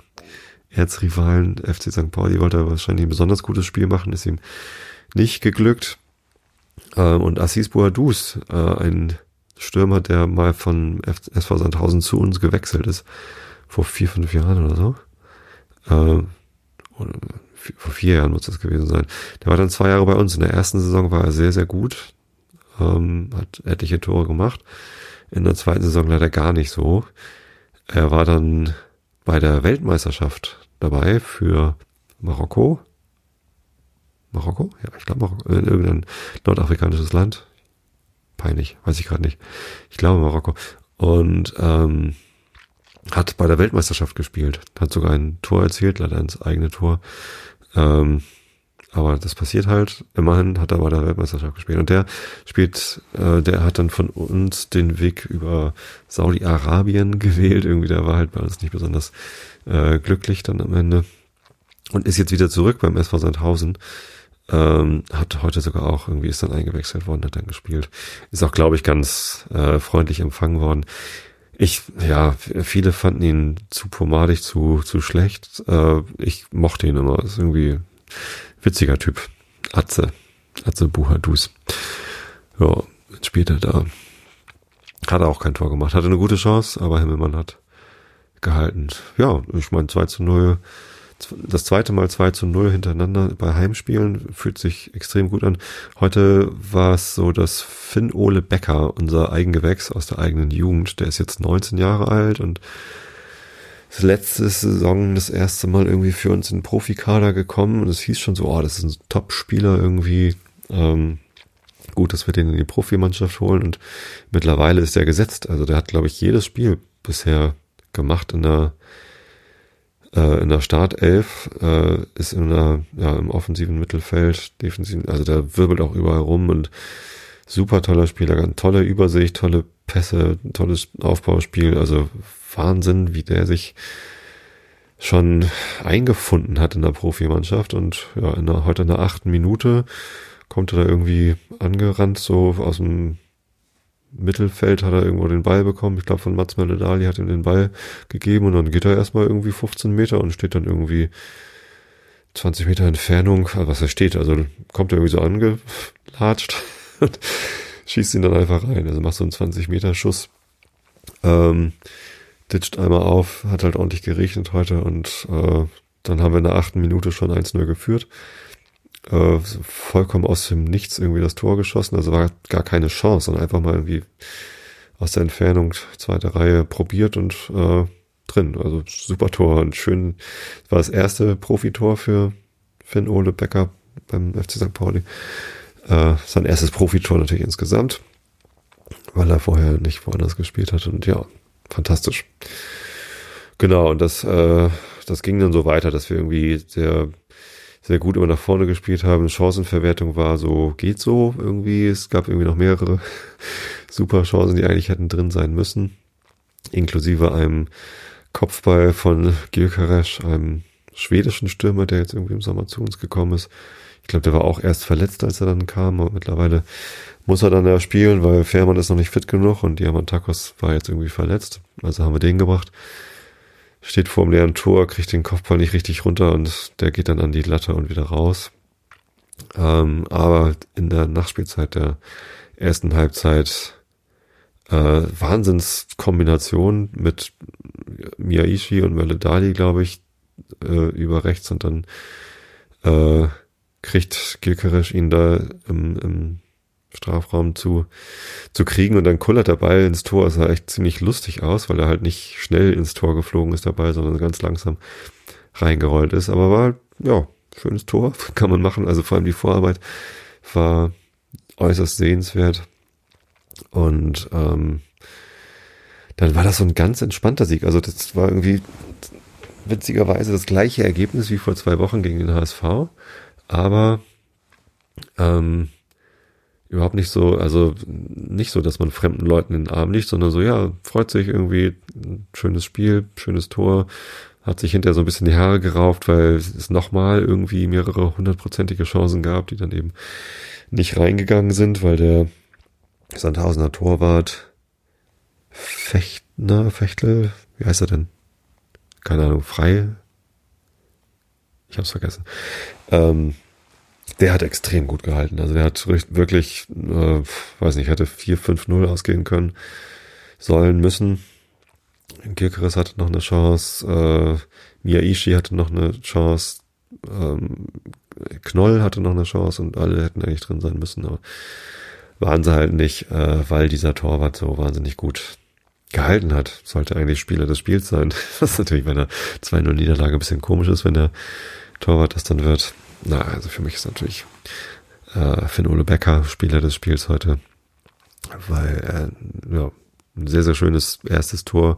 Erzrivalen FC St. Pauli. Wollte er wahrscheinlich ein besonders gutes Spiel machen, ist ihm nicht geglückt. Ähm, und Assis Boadus, äh, ein Stürmer, der mal von SV Sandhausen zu uns gewechselt ist. Vor vier, fünf Jahren oder so. Oder vor vier Jahren muss das gewesen sein. Der war dann zwei Jahre bei uns. In der ersten Saison war er sehr, sehr gut, ähm, hat etliche Tore gemacht. In der zweiten Saison leider gar nicht so. Er war dann bei der Weltmeisterschaft dabei für Marokko. Marokko? Ja, ich glaube Marokko. In irgendein nordafrikanisches Land. Peinlich, weiß ich gerade nicht. Ich glaube Marokko. Und ähm, hat bei der Weltmeisterschaft gespielt, hat sogar ein Tor erzielt, leider ins eigene Tor. Ähm, aber das passiert halt. Immerhin hat er bei der Weltmeisterschaft gespielt. Und der spielt, äh, der hat dann von uns den Weg über Saudi-Arabien [LAUGHS] gewählt. Irgendwie, der war halt bei uns nicht besonders äh, glücklich dann am Ende. Und ist jetzt wieder zurück beim SV Sandhausen. Ähm, hat heute sogar auch irgendwie ist dann eingewechselt worden, hat dann gespielt. Ist auch, glaube ich, ganz äh, freundlich empfangen worden. Ich, ja, viele fanden ihn zu pomadig, zu, zu schlecht. Äh, ich mochte ihn immer. Ist irgendwie witziger Typ. Atze. Atze Buhadus. Ja, jetzt spielt er da. Hat er auch kein Tor gemacht. Hatte eine gute Chance, aber Himmelmann hat gehalten. Ja, ich meine 2 zu 0 das zweite Mal 2 zu 0 hintereinander bei Heimspielen fühlt sich extrem gut an. Heute war es so, dass Finn Ole Becker, unser Eigengewächs aus der eigenen Jugend, der ist jetzt 19 Jahre alt und das letzte Saison das erste Mal irgendwie für uns in den Profikader gekommen und es hieß schon so, oh, das ist ein Top-Spieler irgendwie. Ähm, gut, dass wir den in die Profimannschaft holen und mittlerweile ist er gesetzt. Also der hat, glaube ich, jedes Spiel bisher gemacht in der äh, in der Startelf, äh, ist in der, ja, im offensiven Mittelfeld, defensiv, also der wirbelt auch überall rum und super toller Spieler, ganz tolle Übersicht, tolle Pässe, tolles Aufbauspiel, also Wahnsinn, wie der sich schon eingefunden hat in der Profimannschaft und ja, in der, heute in der achten Minute kommt er da irgendwie angerannt, so aus dem Mittelfeld hat er irgendwo den Ball bekommen. Ich glaube, von Mats Mölle-Dali hat ihm den Ball gegeben und dann geht er erstmal irgendwie 15 Meter und steht dann irgendwie 20 Meter Entfernung, also was er steht, also kommt er irgendwie so angelatscht [LAUGHS] und schießt ihn dann einfach rein. Also macht so einen 20 Meter Schuss. Ähm, ditcht einmal auf, hat halt ordentlich geregnet heute und äh, dann haben wir in der achten Minute schon 1-0 geführt äh, vollkommen aus dem Nichts irgendwie das Tor geschossen. Also war gar keine Chance, sondern einfach mal irgendwie aus der Entfernung zweite Reihe probiert und äh, drin. Also super Tor und schön. war das erste Profitor für Finn Ole Becker beim FC St. Pauli. Äh, sein erstes Profitor natürlich insgesamt, weil er vorher nicht woanders gespielt hat. Und ja, fantastisch. Genau, und das, äh, das ging dann so weiter, dass wir irgendwie sehr sehr gut immer nach vorne gespielt haben. Chancenverwertung war so, geht so irgendwie. Es gab irgendwie noch mehrere [LAUGHS] super Chancen, die eigentlich hätten drin sein müssen. Inklusive einem Kopfball von Gilkaresch, einem schwedischen Stürmer, der jetzt irgendwie im Sommer zu uns gekommen ist. Ich glaube, der war auch erst verletzt, als er dann kam, aber mittlerweile muss er dann ja spielen, weil Fährmann ist noch nicht fit genug und Diamantakos war jetzt irgendwie verletzt. Also haben wir den gebracht steht vor dem leeren Tor, kriegt den Kopfball nicht richtig runter und der geht dann an die Latte und wieder raus. Ähm, aber in der Nachspielzeit der ersten Halbzeit äh, Wahnsinnskombination mit Miyaishi und Meledali, glaube ich, äh, über rechts und dann äh, kriegt Gilkeresch ihn da im, im Strafraum zu, zu kriegen und dann kullert der Ball ins Tor. Es sah echt ziemlich lustig aus, weil er halt nicht schnell ins Tor geflogen ist dabei, sondern ganz langsam reingerollt ist. Aber war, ja, schönes Tor, [LAUGHS] kann man machen. Also vor allem die Vorarbeit war äußerst sehenswert. Und ähm, dann war das so ein ganz entspannter Sieg. Also das war irgendwie witzigerweise das gleiche Ergebnis wie vor zwei Wochen gegen den HSV. Aber ähm, überhaupt nicht so, also nicht so, dass man fremden Leuten in den Arm liegt, sondern so, ja, freut sich irgendwie, schönes Spiel, schönes Tor, hat sich hinterher so ein bisschen die Haare gerauft, weil es nochmal irgendwie mehrere hundertprozentige Chancen gab, die dann eben nicht reingegangen sind, weil der Sandhausener Torwart Fechtner, Fechtel, wie heißt er denn? Keine Ahnung, frei? Ich hab's vergessen. Ähm, der hat extrem gut gehalten. Also der hat wirklich, äh, weiß nicht, hätte 4-5-0 ausgehen können, sollen, müssen. Gilkeres hatte noch eine Chance, äh, Miyaishi hatte noch eine Chance, Ähm, Knoll hatte noch eine Chance und alle hätten eigentlich drin sein müssen, aber waren sie halt nicht, äh, weil dieser Torwart so wahnsinnig gut gehalten hat. Sollte eigentlich Spieler des Spiels sein. [LAUGHS] Was natürlich bei einer 2-0 Niederlage ein bisschen komisch ist, wenn der Torwart das dann wird. Na, also für mich ist natürlich äh, Finn Ole Becker Spieler des Spiels heute, weil er ja, ein sehr, sehr schönes erstes Tor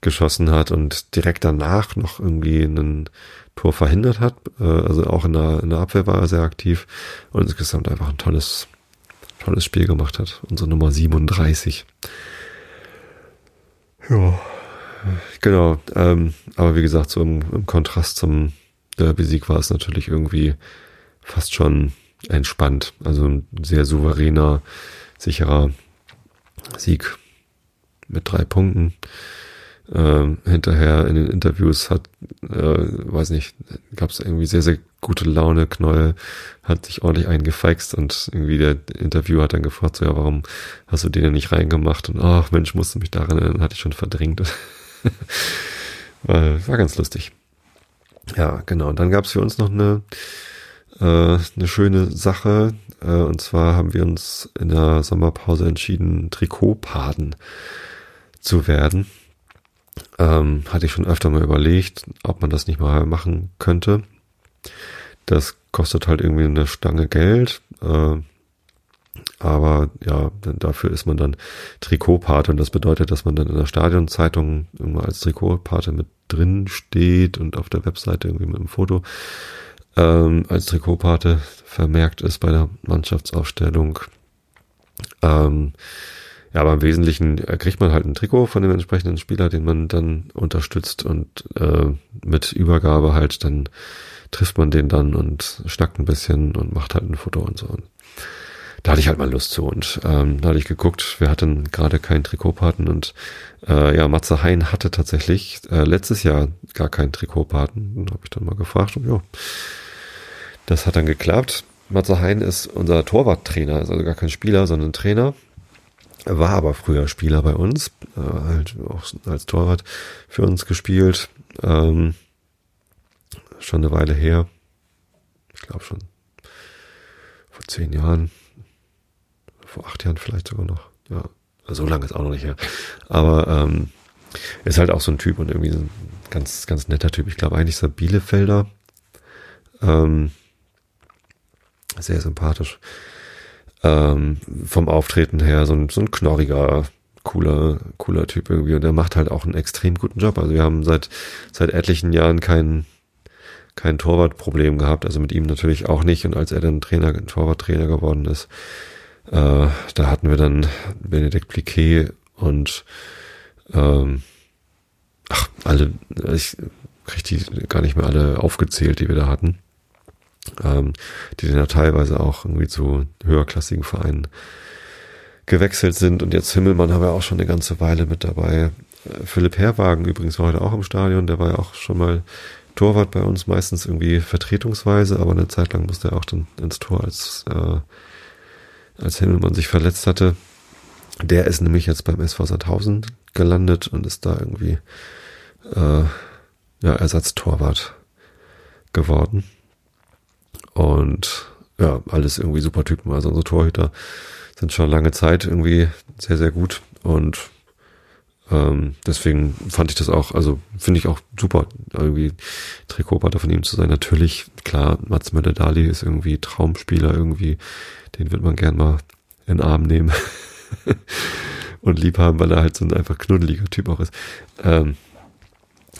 geschossen hat und direkt danach noch irgendwie ein Tor verhindert hat. Äh, also auch in der, in der Abwehr war er sehr aktiv und insgesamt einfach ein tolles, tolles Spiel gemacht hat. Unsere Nummer 37. Ja, genau. Ähm, aber wie gesagt, so im, im Kontrast zum Derby-Sieg war es natürlich irgendwie fast schon entspannt. Also ein sehr souveräner, sicherer Sieg mit drei Punkten äh, hinterher in den Interviews hat, äh, weiß nicht, gab es irgendwie sehr, sehr gute Laune. Knoll hat sich ordentlich eingefeixt und irgendwie der Interviewer hat dann gefragt, so, ja, warum hast du den denn nicht reingemacht? Und ach Mensch, musste mich daran erinnern, hatte ich schon verdrängt. [LAUGHS] war, war ganz lustig. Ja, genau. Und dann gab es für uns noch eine, äh, eine schöne Sache. Äh, und zwar haben wir uns in der Sommerpause entschieden, Trikotpaden zu werden. Ähm, hatte ich schon öfter mal überlegt, ob man das nicht mal machen könnte. Das kostet halt irgendwie eine Stange Geld. Äh, aber ja, dafür ist man dann Trikotpate und das bedeutet, dass man dann in der Stadionzeitung immer als Trikotpate mit drin steht und auf der Webseite irgendwie mit einem Foto ähm, als Trikotpate vermerkt ist bei der Mannschaftsaufstellung. Ähm, ja, aber im Wesentlichen kriegt man halt ein Trikot von dem entsprechenden Spieler, den man dann unterstützt und äh, mit Übergabe halt dann trifft man den dann und schnackt ein bisschen und macht halt ein Foto und so. Da hatte ich halt mal Lust zu und ähm, da hatte ich geguckt, wir hatten gerade keinen Trikotpaten und äh, ja, Matze Hein hatte tatsächlich äh, letztes Jahr gar keinen Trikotpaten. Habe ich dann mal gefragt und ja, das hat dann geklappt. Matze Hein ist unser Torwarttrainer, ist also gar kein Spieler, sondern Trainer war aber früher Spieler bei uns, äh, halt auch als Torwart für uns gespielt. Ähm, schon eine Weile her. Ich glaube schon vor zehn Jahren, vor acht Jahren vielleicht sogar noch. Ja, so lange ist auch noch nicht her. Aber ähm, ist halt auch so ein Typ und irgendwie ein ganz, ganz netter Typ. Ich glaube eigentlich ist er Bielefelder. Ähm, sehr sympathisch ähm, vom Auftreten her so ein, so ein knorriger, cooler, cooler Typ irgendwie. Und der macht halt auch einen extrem guten Job. Also wir haben seit, seit etlichen Jahren kein, kein Torwartproblem gehabt. Also mit ihm natürlich auch nicht. Und als er dann Trainer, Torwarttrainer geworden ist, äh, da hatten wir dann Benedikt Pliquet und ähm, ach, alle, ich krieg die gar nicht mehr alle aufgezählt, die wir da hatten ähm, die dann ja teilweise auch irgendwie zu höherklassigen Vereinen gewechselt sind. Und jetzt Himmelmann haben wir auch schon eine ganze Weile mit dabei. Äh, Philipp Herwagen übrigens war heute auch im Stadion, der war ja auch schon mal Torwart bei uns, meistens irgendwie vertretungsweise, aber eine Zeit lang musste er auch dann ins Tor, als, äh, als Himmelmann sich verletzt hatte. Der ist nämlich jetzt beim SV Sandhausen gelandet und ist da irgendwie äh, ja, Ersatztorwart geworden. Und ja, alles irgendwie super Typen. Also unsere Torhüter sind schon lange Zeit irgendwie sehr, sehr gut. Und ähm, deswegen fand ich das auch, also finde ich auch super, irgendwie Trikotpartner von ihm zu sein. Natürlich, klar, Mats Möller-Dali ist irgendwie Traumspieler irgendwie, den wird man gern mal in den Arm nehmen [LAUGHS] und lieb haben, weil er halt so ein einfach knuddeliger Typ auch ist. Ähm,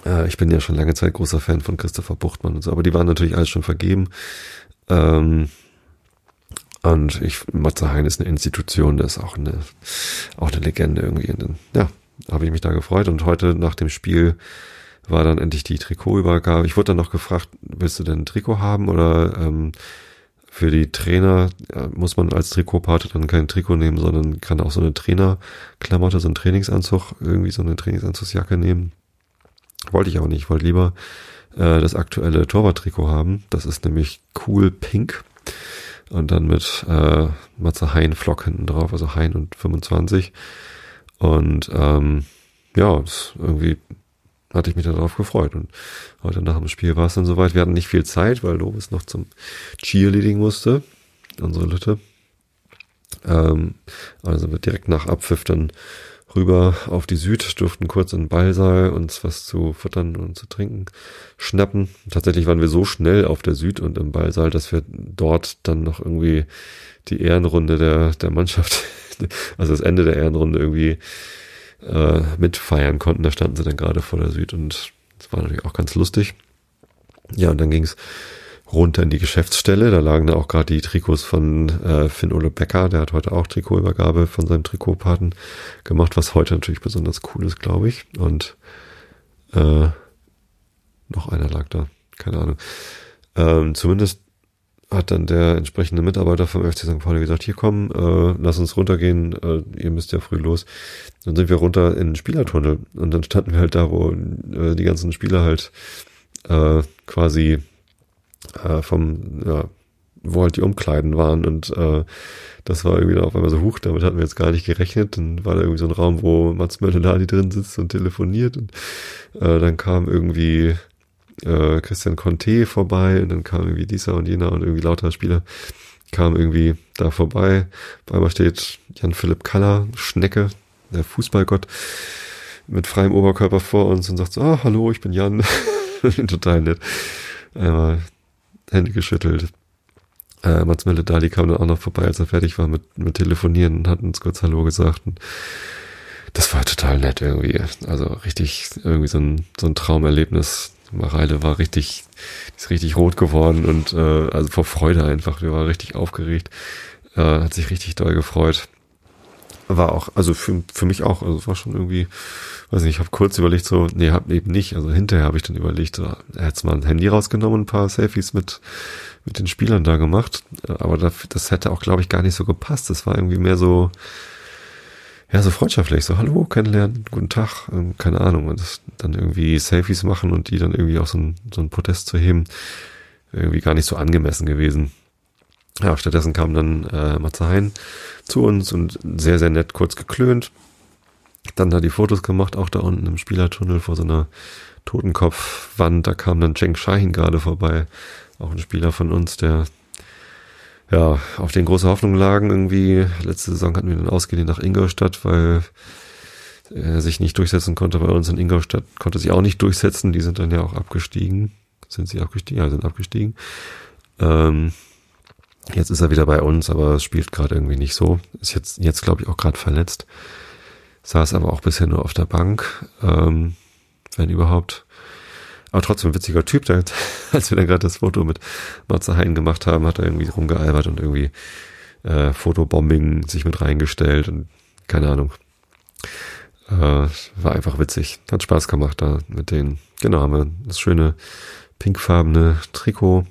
äh, ich bin ja schon lange Zeit großer Fan von Christopher Buchtmann und so, aber die waren natürlich alles schon vergeben. Ähm, und ich, Matze Hein ist eine Institution, der ist auch eine, auch eine Legende irgendwie. Und ja, habe ich mich da gefreut. Und heute nach dem Spiel war dann endlich die Trikotübergabe. Ich wurde dann noch gefragt, willst du denn ein Trikot haben oder ähm, für die Trainer ja, muss man als Trikotpate dann kein Trikot nehmen, sondern kann auch so eine Trainerklamotte, so einen Trainingsanzug, irgendwie so eine Trainingsanzugsjacke nehmen. Wollte ich aber nicht, ich wollte lieber äh, das aktuelle Torwarttrikot haben. Das ist nämlich cool pink. Und dann mit äh, Matze Hein Flock hinten drauf, also Hein und 25. Und ähm, ja, irgendwie hatte ich mich darauf gefreut. Und heute nach dem Spiel war es dann soweit. Wir hatten nicht viel Zeit, weil Lovis noch zum Cheerleading musste, unsere Lütte. Ähm, also wir direkt nach Abpfiff dann rüber auf die Süd, durften kurz in den Ballsaal uns was zu futtern und zu trinken schnappen. Tatsächlich waren wir so schnell auf der Süd und im Ballsaal, dass wir dort dann noch irgendwie die Ehrenrunde der, der Mannschaft, also das Ende der Ehrenrunde irgendwie äh, mitfeiern konnten. Da standen sie dann gerade vor der Süd und das war natürlich auch ganz lustig. Ja, und dann ging's runter in die Geschäftsstelle. Da lagen da auch gerade die Trikots von äh, Finn Ole Becker. Der hat heute auch Trikotübergabe von seinem Trikotpaten gemacht, was heute natürlich besonders cool ist, glaube ich. Und äh, noch einer lag da, keine Ahnung. Ähm, zumindest hat dann der entsprechende Mitarbeiter vom FC St. Pauli gesagt, hier komm, äh, lass uns runtergehen, äh, ihr müsst ja früh los. Dann sind wir runter in den Spielertunnel und dann standen wir halt da, wo äh, die ganzen Spieler halt äh, quasi äh, vom, ja, wo halt die Umkleiden waren und äh, das war irgendwie auf einmal so hoch, damit hatten wir jetzt gar nicht gerechnet. Dann war da irgendwie so ein Raum, wo Mats Mölleladi drin sitzt und telefoniert und äh, dann kam irgendwie äh, Christian Conte vorbei und dann kam irgendwie dieser und jener und irgendwie lauter Spieler kam irgendwie da vorbei. Auf einmal steht Jan-Philipp Kaller, Schnecke, der Fußballgott, mit freiem Oberkörper vor uns und sagt so, ah, hallo, ich bin Jan. [LAUGHS] Total nett. Einmal Hände geschüttelt. Äh, Mats Dali kam dann auch noch vorbei, als er fertig war mit, mit Telefonieren und hat uns kurz Hallo gesagt. Und das war total nett irgendwie. Also richtig, irgendwie so ein, so ein Traumerlebnis. Mareile war richtig, ist richtig rot geworden und äh, also vor Freude einfach. Wir waren richtig aufgeregt. Äh, hat sich richtig doll gefreut. War auch, also für, für mich auch, also war schon irgendwie, weiß nicht, ich habe kurz überlegt, so, nee, hab eben nicht. Also hinterher habe ich dann überlegt, er hat mal ein Handy rausgenommen, ein paar Selfies mit, mit den Spielern da gemacht. Aber das, das hätte auch, glaube ich, gar nicht so gepasst. Das war irgendwie mehr so, ja, so freundschaftlich, so hallo, kennenlernen, guten Tag, ähm, keine Ahnung, und das dann irgendwie Selfies machen und die dann irgendwie auch so ein, so ein Protest zu heben, irgendwie gar nicht so angemessen gewesen. Ja, stattdessen kam dann äh, Matze Hein zu uns und sehr, sehr nett kurz geklönt. Dann da die Fotos gemacht, auch da unten im Spielertunnel vor so einer Totenkopfwand. Da kam dann Cenk Shahin gerade vorbei, auch ein Spieler von uns, der ja, auf den große Hoffnung lagen irgendwie. Letzte Saison hatten wir dann ausgeliehen nach Ingolstadt, weil er sich nicht durchsetzen konnte. Bei uns in Ingolstadt konnte sich auch nicht durchsetzen. Die sind dann ja auch abgestiegen. Sind sie abgestiegen? Ja, sind abgestiegen. Ähm, jetzt ist er wieder bei uns, aber es spielt gerade irgendwie nicht so. Ist jetzt, jetzt glaube ich, auch gerade verletzt. Saß aber auch bisher nur auf der Bank, ähm, wenn überhaupt. Aber trotzdem witziger Typ, der, [LAUGHS] als wir dann gerade das Foto mit Matze Hein gemacht haben, hat er irgendwie rumgealbert und irgendwie äh, Fotobombing sich mit reingestellt und keine Ahnung. Äh, war einfach witzig. Hat Spaß gemacht da mit denen. Genau, haben wir das schöne pinkfarbene Trikot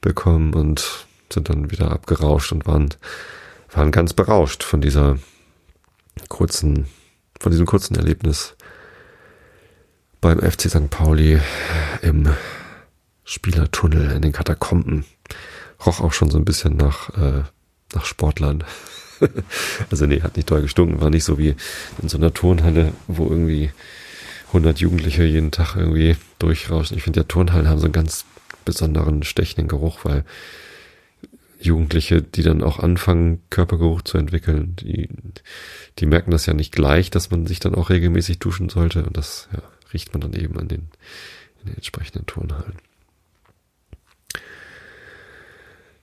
bekommen und sind dann wieder abgerauscht und waren, waren ganz berauscht von dieser kurzen, von diesem kurzen Erlebnis beim FC St. Pauli im Spielertunnel in den Katakomben. Roch auch schon so ein bisschen nach, äh, nach Sportlern. [LAUGHS] also nee, hat nicht doll gestunken, war nicht so wie in so einer Turnhalle, wo irgendwie 100 Jugendliche jeden Tag irgendwie durchrauschen. Ich finde ja Turnhallen haben so einen ganz besonderen stechenden Geruch, weil Jugendliche, die dann auch anfangen, Körpergeruch zu entwickeln, die, die merken das ja nicht gleich, dass man sich dann auch regelmäßig duschen sollte. Und das ja, riecht man dann eben an den, den entsprechenden Turnhallen.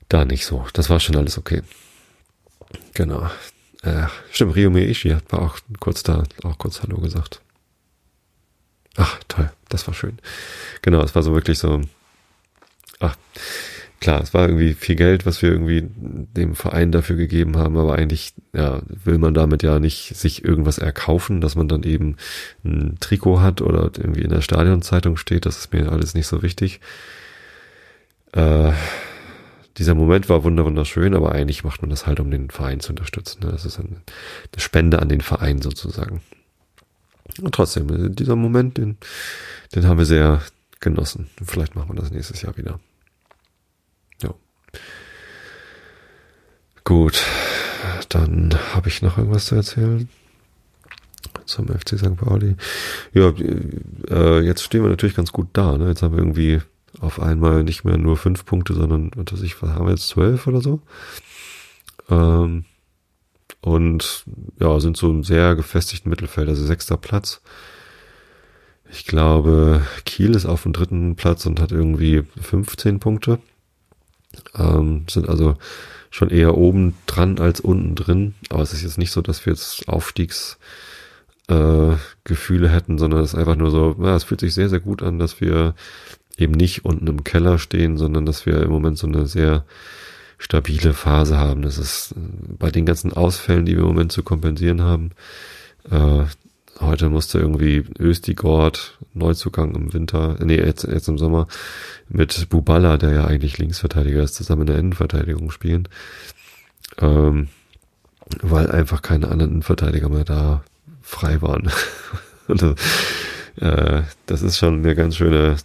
Da nicht so. Das war schon alles okay. Genau. Äh, stimmt, Rio Meishi hat war auch kurz da, auch kurz Hallo gesagt. Ach, toll. Das war schön. Genau, es war so wirklich so. Ach, klar, es war irgendwie viel Geld, was wir irgendwie dem Verein dafür gegeben haben, aber eigentlich ja, will man damit ja nicht sich irgendwas erkaufen, dass man dann eben ein Trikot hat oder irgendwie in der Stadionzeitung steht, das ist mir alles nicht so wichtig. Äh, dieser Moment war wunderschön, aber eigentlich macht man das halt, um den Verein zu unterstützen. Ne? Das ist eine Spende an den Verein sozusagen. Und trotzdem, dieser Moment, den, den haben wir sehr genossen. Vielleicht machen wir das nächstes Jahr wieder. Gut, dann habe ich noch irgendwas zu erzählen. zum FC St. Pauli. Ja, äh, jetzt stehen wir natürlich ganz gut da. Ne? Jetzt haben wir irgendwie auf einmal nicht mehr nur fünf Punkte, sondern, was ich, was haben wir jetzt, zwölf oder so? Ähm, und ja, sind so im sehr gefestigten Mittelfeld, also sechster Platz. Ich glaube, Kiel ist auf dem dritten Platz und hat irgendwie 15 Punkte. Ähm, sind also schon eher oben dran als unten drin. Aber es ist jetzt nicht so, dass wir jetzt Aufstiegsgefühle äh, hätten, sondern es ist einfach nur so, ja, es fühlt sich sehr, sehr gut an, dass wir eben nicht unten im Keller stehen, sondern dass wir im Moment so eine sehr stabile Phase haben. Das ist äh, bei den ganzen Ausfällen, die wir im Moment zu kompensieren haben. Äh, heute musste irgendwie Östigord, Neuzugang im Winter, nee, jetzt, jetzt im Sommer, mit Bubala, der ja eigentlich Linksverteidiger ist, zusammen in der Innenverteidigung spielen. Ähm, weil einfach keine anderen Innenverteidiger mehr da frei waren. [LAUGHS] Und, äh, das ist schon eine ganz schöne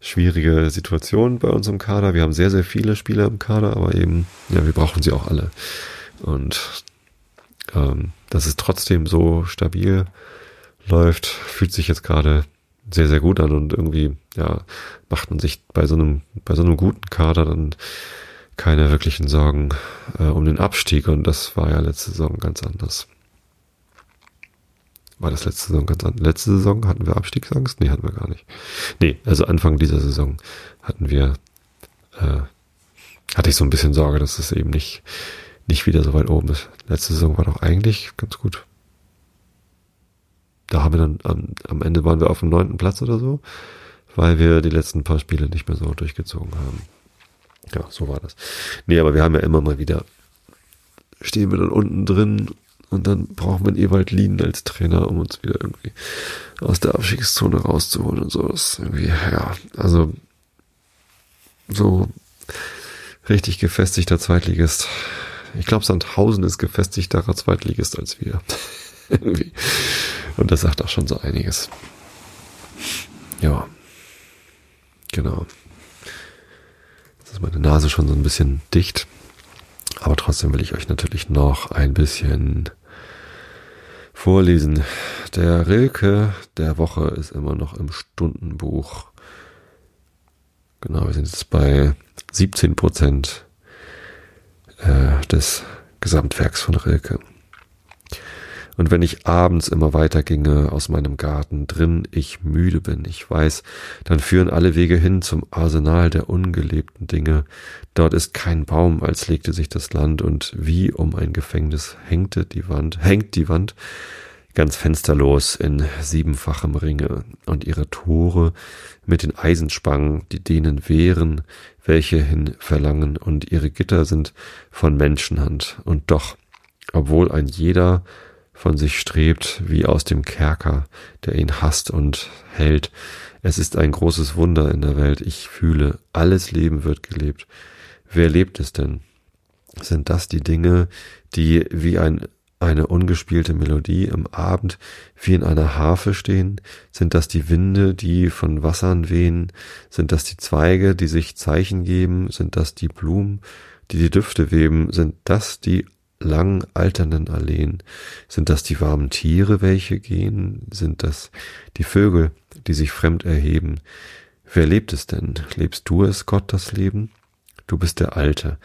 schwierige Situation bei uns im Kader. Wir haben sehr, sehr viele Spieler im Kader, aber eben, ja, wir brauchen sie auch alle. Und ähm, dass es trotzdem so stabil läuft, fühlt sich jetzt gerade sehr, sehr gut an und irgendwie, ja, macht man sich bei so einem, bei so einem guten Kader dann keine wirklichen Sorgen äh, um den Abstieg und das war ja letzte Saison ganz anders. War das letzte Saison ganz anders? Letzte Saison hatten wir Abstiegsangst? Nee, hatten wir gar nicht. Nee, also Anfang dieser Saison hatten wir, äh, hatte ich so ein bisschen Sorge, dass es eben nicht, nicht wieder so weit oben ist. Letzte Saison war doch eigentlich ganz gut. Da haben wir dann, am, am Ende waren wir auf dem neunten Platz oder so, weil wir die letzten paar Spiele nicht mehr so durchgezogen haben. Ja, so war das. Nee, aber wir haben ja immer mal wieder, stehen wir dann unten drin und dann brauchen wir Ewald Lien als Trainer, um uns wieder irgendwie aus der Abstiegszone rauszuholen und so. Das ist irgendwie, ja, also so richtig gefestigter Zweitligist. Ich glaube, Sandhausen ist gefestigterer Zweitligist als wir. [LAUGHS] Und das sagt auch schon so einiges. Ja. Genau. Jetzt ist meine Nase schon so ein bisschen dicht. Aber trotzdem will ich euch natürlich noch ein bisschen vorlesen. Der Rilke der Woche ist immer noch im Stundenbuch. Genau, wir sind jetzt bei 17 Prozent äh, des Gesamtwerks von Rilke. Und wenn ich abends immer weiter ginge aus meinem Garten, drin ich müde bin, ich weiß, dann führen alle Wege hin zum Arsenal der ungelebten Dinge. Dort ist kein Baum, als legte sich das Land, und wie um ein Gefängnis hängte die Wand, hängt die Wand, ganz fensterlos in siebenfachem Ringe, und ihre Tore mit den Eisenspangen, die denen wehren, welche hin verlangen, und ihre Gitter sind von Menschenhand, und doch, obwohl ein jeder von sich strebt, wie aus dem Kerker, der ihn hasst und hält. Es ist ein großes Wunder in der Welt. Ich fühle, alles Leben wird gelebt. Wer lebt es denn? Sind das die Dinge, die wie ein, eine ungespielte Melodie im Abend wie in einer Harfe stehen? Sind das die Winde, die von Wassern wehen? Sind das die Zweige, die sich Zeichen geben? Sind das die Blumen, die die Düfte weben? Sind das die lang alternden Alleen? Sind das die warmen Tiere, welche gehen? Sind das die Vögel, die sich fremd erheben? Wer lebt es denn? Lebst du es, Gott, das Leben? Du bist der Alte,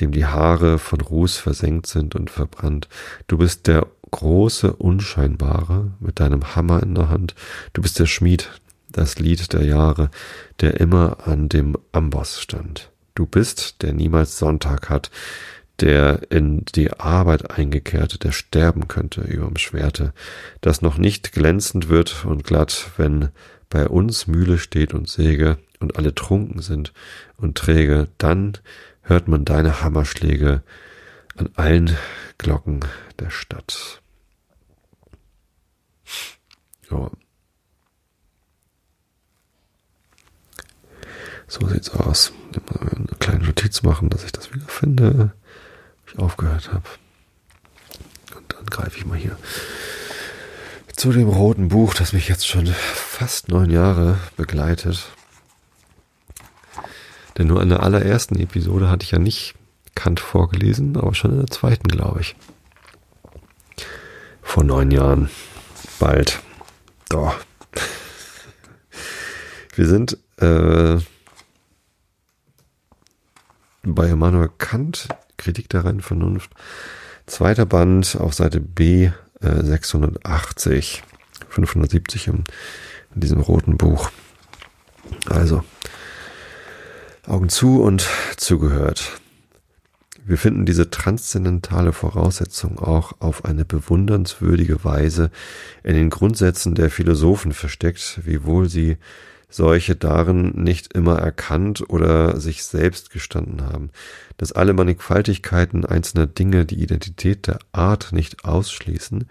dem die Haare von Ruß versenkt sind und verbrannt. Du bist der große Unscheinbare mit deinem Hammer in der Hand. Du bist der Schmied, das Lied der Jahre, der immer an dem Amboss stand. Du bist, der niemals Sonntag hat, der in die Arbeit eingekehrte, der sterben könnte überm Schwerte, das noch nicht glänzend wird und glatt, wenn bei uns Mühle steht und Säge und alle trunken sind und träge, dann hört man deine Hammerschläge an allen Glocken der Stadt. Ja. So sieht's aus. Eine kleine Notiz machen, dass ich das wieder finde ich aufgehört habe. Und dann greife ich mal hier zu dem roten Buch, das mich jetzt schon fast neun Jahre begleitet. Denn nur in der allerersten Episode hatte ich ja nicht Kant vorgelesen, aber schon in der zweiten, glaube ich. vor neun Jahren. Bald. Doch. [LAUGHS] Wir sind äh, bei Immanuel Kant, Kritik der reinen Vernunft, zweiter Band auf Seite B äh, 680, 570 im, in diesem roten Buch. Also, Augen zu und zugehört. Wir finden diese transzendentale Voraussetzung auch auf eine bewundernswürdige Weise in den Grundsätzen der Philosophen versteckt, wiewohl sie solche darin nicht immer erkannt oder sich selbst gestanden haben, dass alle Mannigfaltigkeiten einzelner Dinge die Identität der Art nicht ausschließen,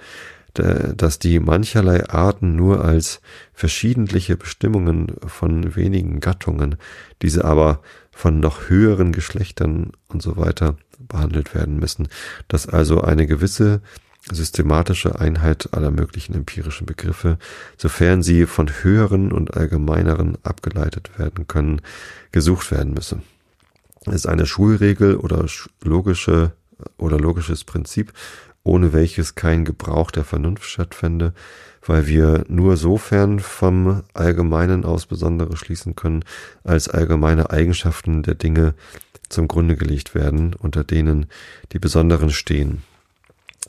dass die mancherlei Arten nur als verschiedentliche Bestimmungen von wenigen Gattungen, diese aber von noch höheren Geschlechtern und so weiter behandelt werden müssen, dass also eine gewisse systematische Einheit aller möglichen empirischen Begriffe, sofern sie von höheren und allgemeineren abgeleitet werden können, gesucht werden müsse. Ist eine Schulregel oder logische oder logisches Prinzip, ohne welches kein Gebrauch der Vernunft stattfände, weil wir nur sofern vom Allgemeinen aus Besondere schließen können, als allgemeine Eigenschaften der Dinge zum Grunde gelegt werden, unter denen die Besonderen stehen.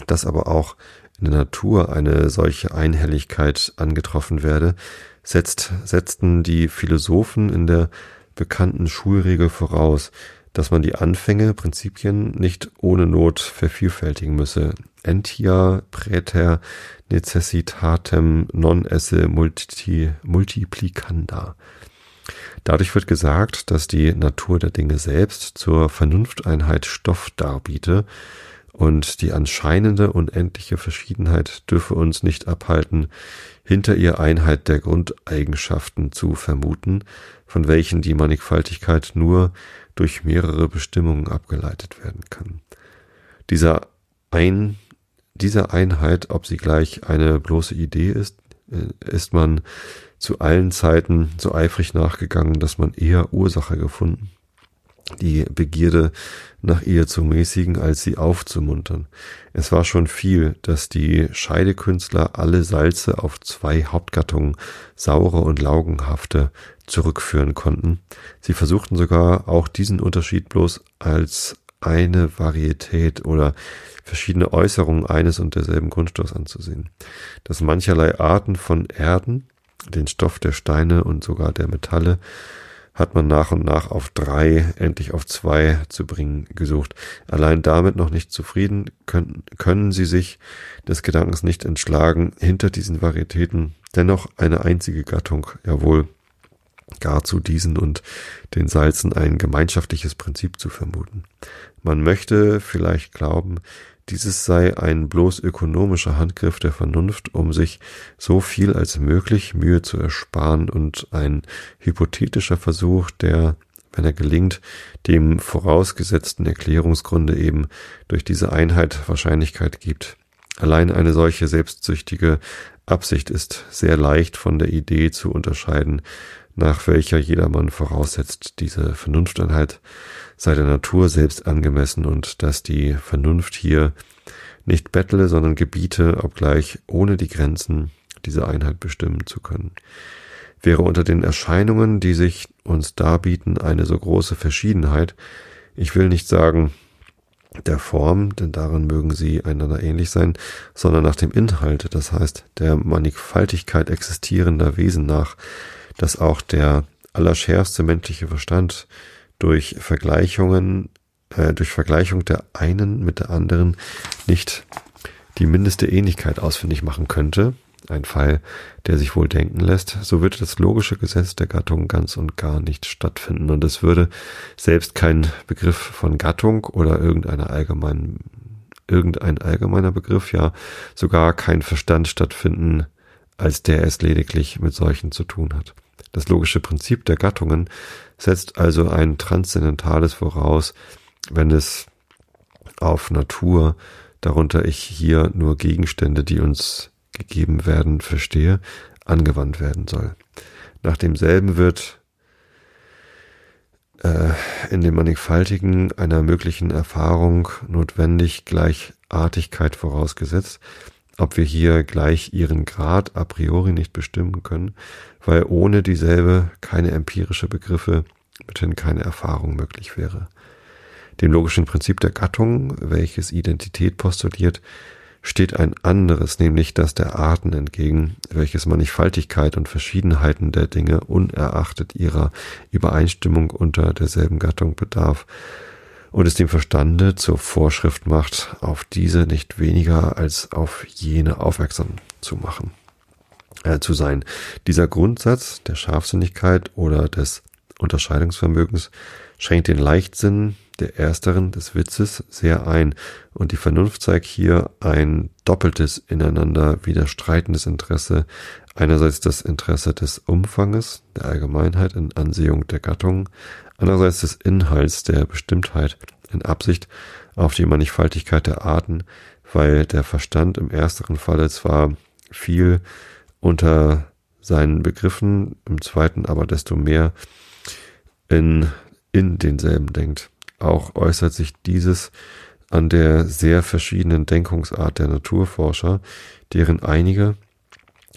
Dass aber auch in der Natur eine solche Einhelligkeit angetroffen werde, setzt, setzten die Philosophen in der bekannten Schulregel voraus, dass man die Anfänge, Prinzipien nicht ohne Not vervielfältigen müsse. Entia praeter necessitatem non esse multi, multiplicanda. Dadurch wird gesagt, dass die Natur der Dinge selbst zur Vernunfteinheit Stoff darbiete, und die anscheinende unendliche Verschiedenheit dürfe uns nicht abhalten, hinter ihr Einheit der Grundeigenschaften zu vermuten, von welchen die Mannigfaltigkeit nur durch mehrere Bestimmungen abgeleitet werden kann. Dieser ein, dieser Einheit, ob sie gleich eine bloße Idee ist, äh, ist man zu allen Zeiten so eifrig nachgegangen, dass man eher Ursache gefunden die Begierde nach ihr zu mäßigen, als sie aufzumuntern. Es war schon viel, dass die Scheidekünstler alle Salze auf zwei Hauptgattungen, saure und laugenhafte, zurückführen konnten. Sie versuchten sogar auch diesen Unterschied bloß als eine Varietät oder verschiedene Äußerungen eines und derselben Grundstoffs anzusehen. Dass mancherlei Arten von Erden, den Stoff der Steine und sogar der Metalle, hat man nach und nach auf drei, endlich auf zwei zu bringen gesucht. Allein damit noch nicht zufrieden, können, können sie sich des Gedankens nicht entschlagen, hinter diesen Varietäten dennoch eine einzige Gattung, jawohl, gar zu diesen und den Salzen ein gemeinschaftliches Prinzip zu vermuten. Man möchte vielleicht glauben, dieses sei ein bloß ökonomischer Handgriff der Vernunft, um sich so viel als möglich Mühe zu ersparen und ein hypothetischer Versuch, der, wenn er gelingt, dem vorausgesetzten Erklärungsgrunde eben durch diese Einheit Wahrscheinlichkeit gibt. Allein eine solche selbstsüchtige Absicht ist sehr leicht von der Idee zu unterscheiden, nach welcher jedermann voraussetzt, diese Vernunfteinheit sei der Natur selbst angemessen und dass die Vernunft hier nicht bettle, sondern gebiete, obgleich ohne die Grenzen dieser Einheit bestimmen zu können. Wäre unter den Erscheinungen, die sich uns darbieten, eine so große Verschiedenheit, ich will nicht sagen der Form, denn darin mögen sie einander ähnlich sein, sondern nach dem Inhalt, das heißt der Mannigfaltigkeit existierender Wesen nach, dass auch der allerschärfste menschliche Verstand durch Vergleichungen, äh, durch Vergleichung der einen mit der anderen nicht die mindeste Ähnlichkeit ausfindig machen könnte, ein Fall, der sich wohl denken lässt, so würde das logische Gesetz der Gattung ganz und gar nicht stattfinden. Und es würde selbst kein Begriff von Gattung oder irgendeiner allgemeinen, irgendein allgemeiner Begriff, ja sogar kein Verstand stattfinden, als der es lediglich mit solchen zu tun hat. Das logische Prinzip der Gattungen setzt also ein Transzendentales voraus, wenn es auf Natur, darunter ich hier nur Gegenstände, die uns gegeben werden, verstehe, angewandt werden soll. Nach demselben wird äh, in dem Mannigfaltigen einer möglichen Erfahrung notwendig Gleichartigkeit vorausgesetzt, ob wir hier gleich ihren Grad a priori nicht bestimmen können, weil ohne dieselbe keine empirische Begriffe, mithin keine Erfahrung möglich wäre. Dem logischen Prinzip der Gattung, welches Identität postuliert, steht ein anderes, nämlich das der Arten entgegen, welches Mannigfaltigkeit und Verschiedenheiten der Dinge unerachtet ihrer Übereinstimmung unter derselben Gattung bedarf und es dem Verstande zur Vorschrift macht, auf diese nicht weniger als auf jene aufmerksam zu machen, äh, zu sein. Dieser Grundsatz der Scharfsinnigkeit oder des Unterscheidungsvermögens schränkt den Leichtsinn der ersteren des Witzes sehr ein, und die Vernunft zeigt hier ein doppeltes ineinander widerstreitendes Interesse, einerseits das Interesse des Umfanges, der Allgemeinheit in Ansehung der Gattung, andererseits des Inhalts der Bestimmtheit in Absicht auf die Mannigfaltigkeit der Arten, weil der Verstand im ersteren Falle zwar viel unter seinen Begriffen, im zweiten aber desto mehr in, in denselben denkt. Auch äußert sich dieses an der sehr verschiedenen Denkungsart der Naturforscher, deren einige,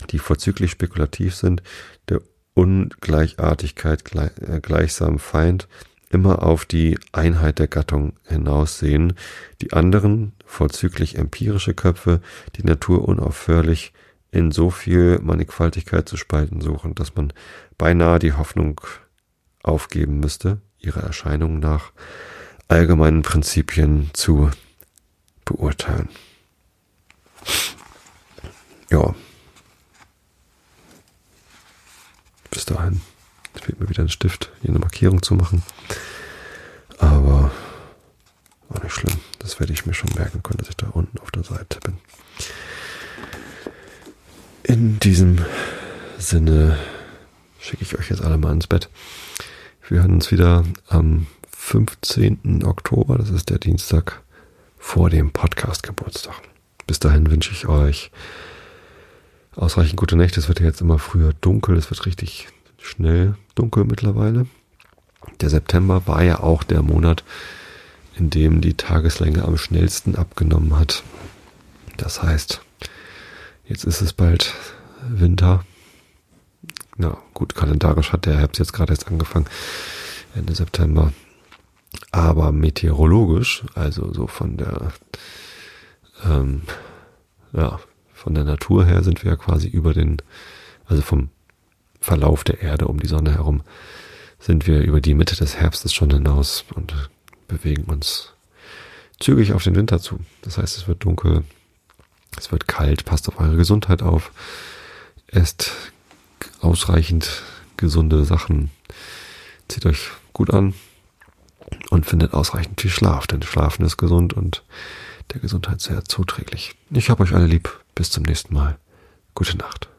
die vorzüglich spekulativ sind, der Ungleichartigkeit äh, gleichsam Feind, immer auf die Einheit der Gattung hinaussehen, die anderen, vorzüglich empirische Köpfe, die Natur unaufhörlich in so viel Mannigfaltigkeit zu spalten suchen, dass man beinahe die Hoffnung aufgeben müsste, ihrer Erscheinung nach allgemeinen Prinzipien zu beurteilen. Ja. Bis dahin fehlt mir wieder ein Stift, hier eine Markierung zu machen. Aber war nicht schlimm. Das werde ich mir schon merken können, dass ich da unten auf der Seite bin. In diesem Sinne schicke ich euch jetzt alle mal ins Bett. Wir hören uns wieder am 15. Oktober. Das ist der Dienstag vor dem Podcast-Geburtstag. Bis dahin wünsche ich euch ausreichend gute Nächte. Es wird ja jetzt immer früher dunkel. Es wird richtig schnell dunkel mittlerweile. Der September war ja auch der Monat, in dem die Tageslänge am schnellsten abgenommen hat. Das heißt, jetzt ist es bald Winter na gut, kalendarisch hat der Herbst jetzt gerade erst angefangen, Ende September. Aber meteorologisch, also so von der, ähm, ja, von der Natur her sind wir ja quasi über den, also vom Verlauf der Erde um die Sonne herum, sind wir über die Mitte des Herbstes schon hinaus und bewegen uns zügig auf den Winter zu. Das heißt, es wird dunkel, es wird kalt, passt auf eure Gesundheit auf, esst ausreichend gesunde Sachen. Zieht euch gut an und findet ausreichend viel Schlaf, denn Schlafen ist gesund und der Gesundheit sehr zuträglich. Ich habe euch alle lieb. Bis zum nächsten Mal. Gute Nacht.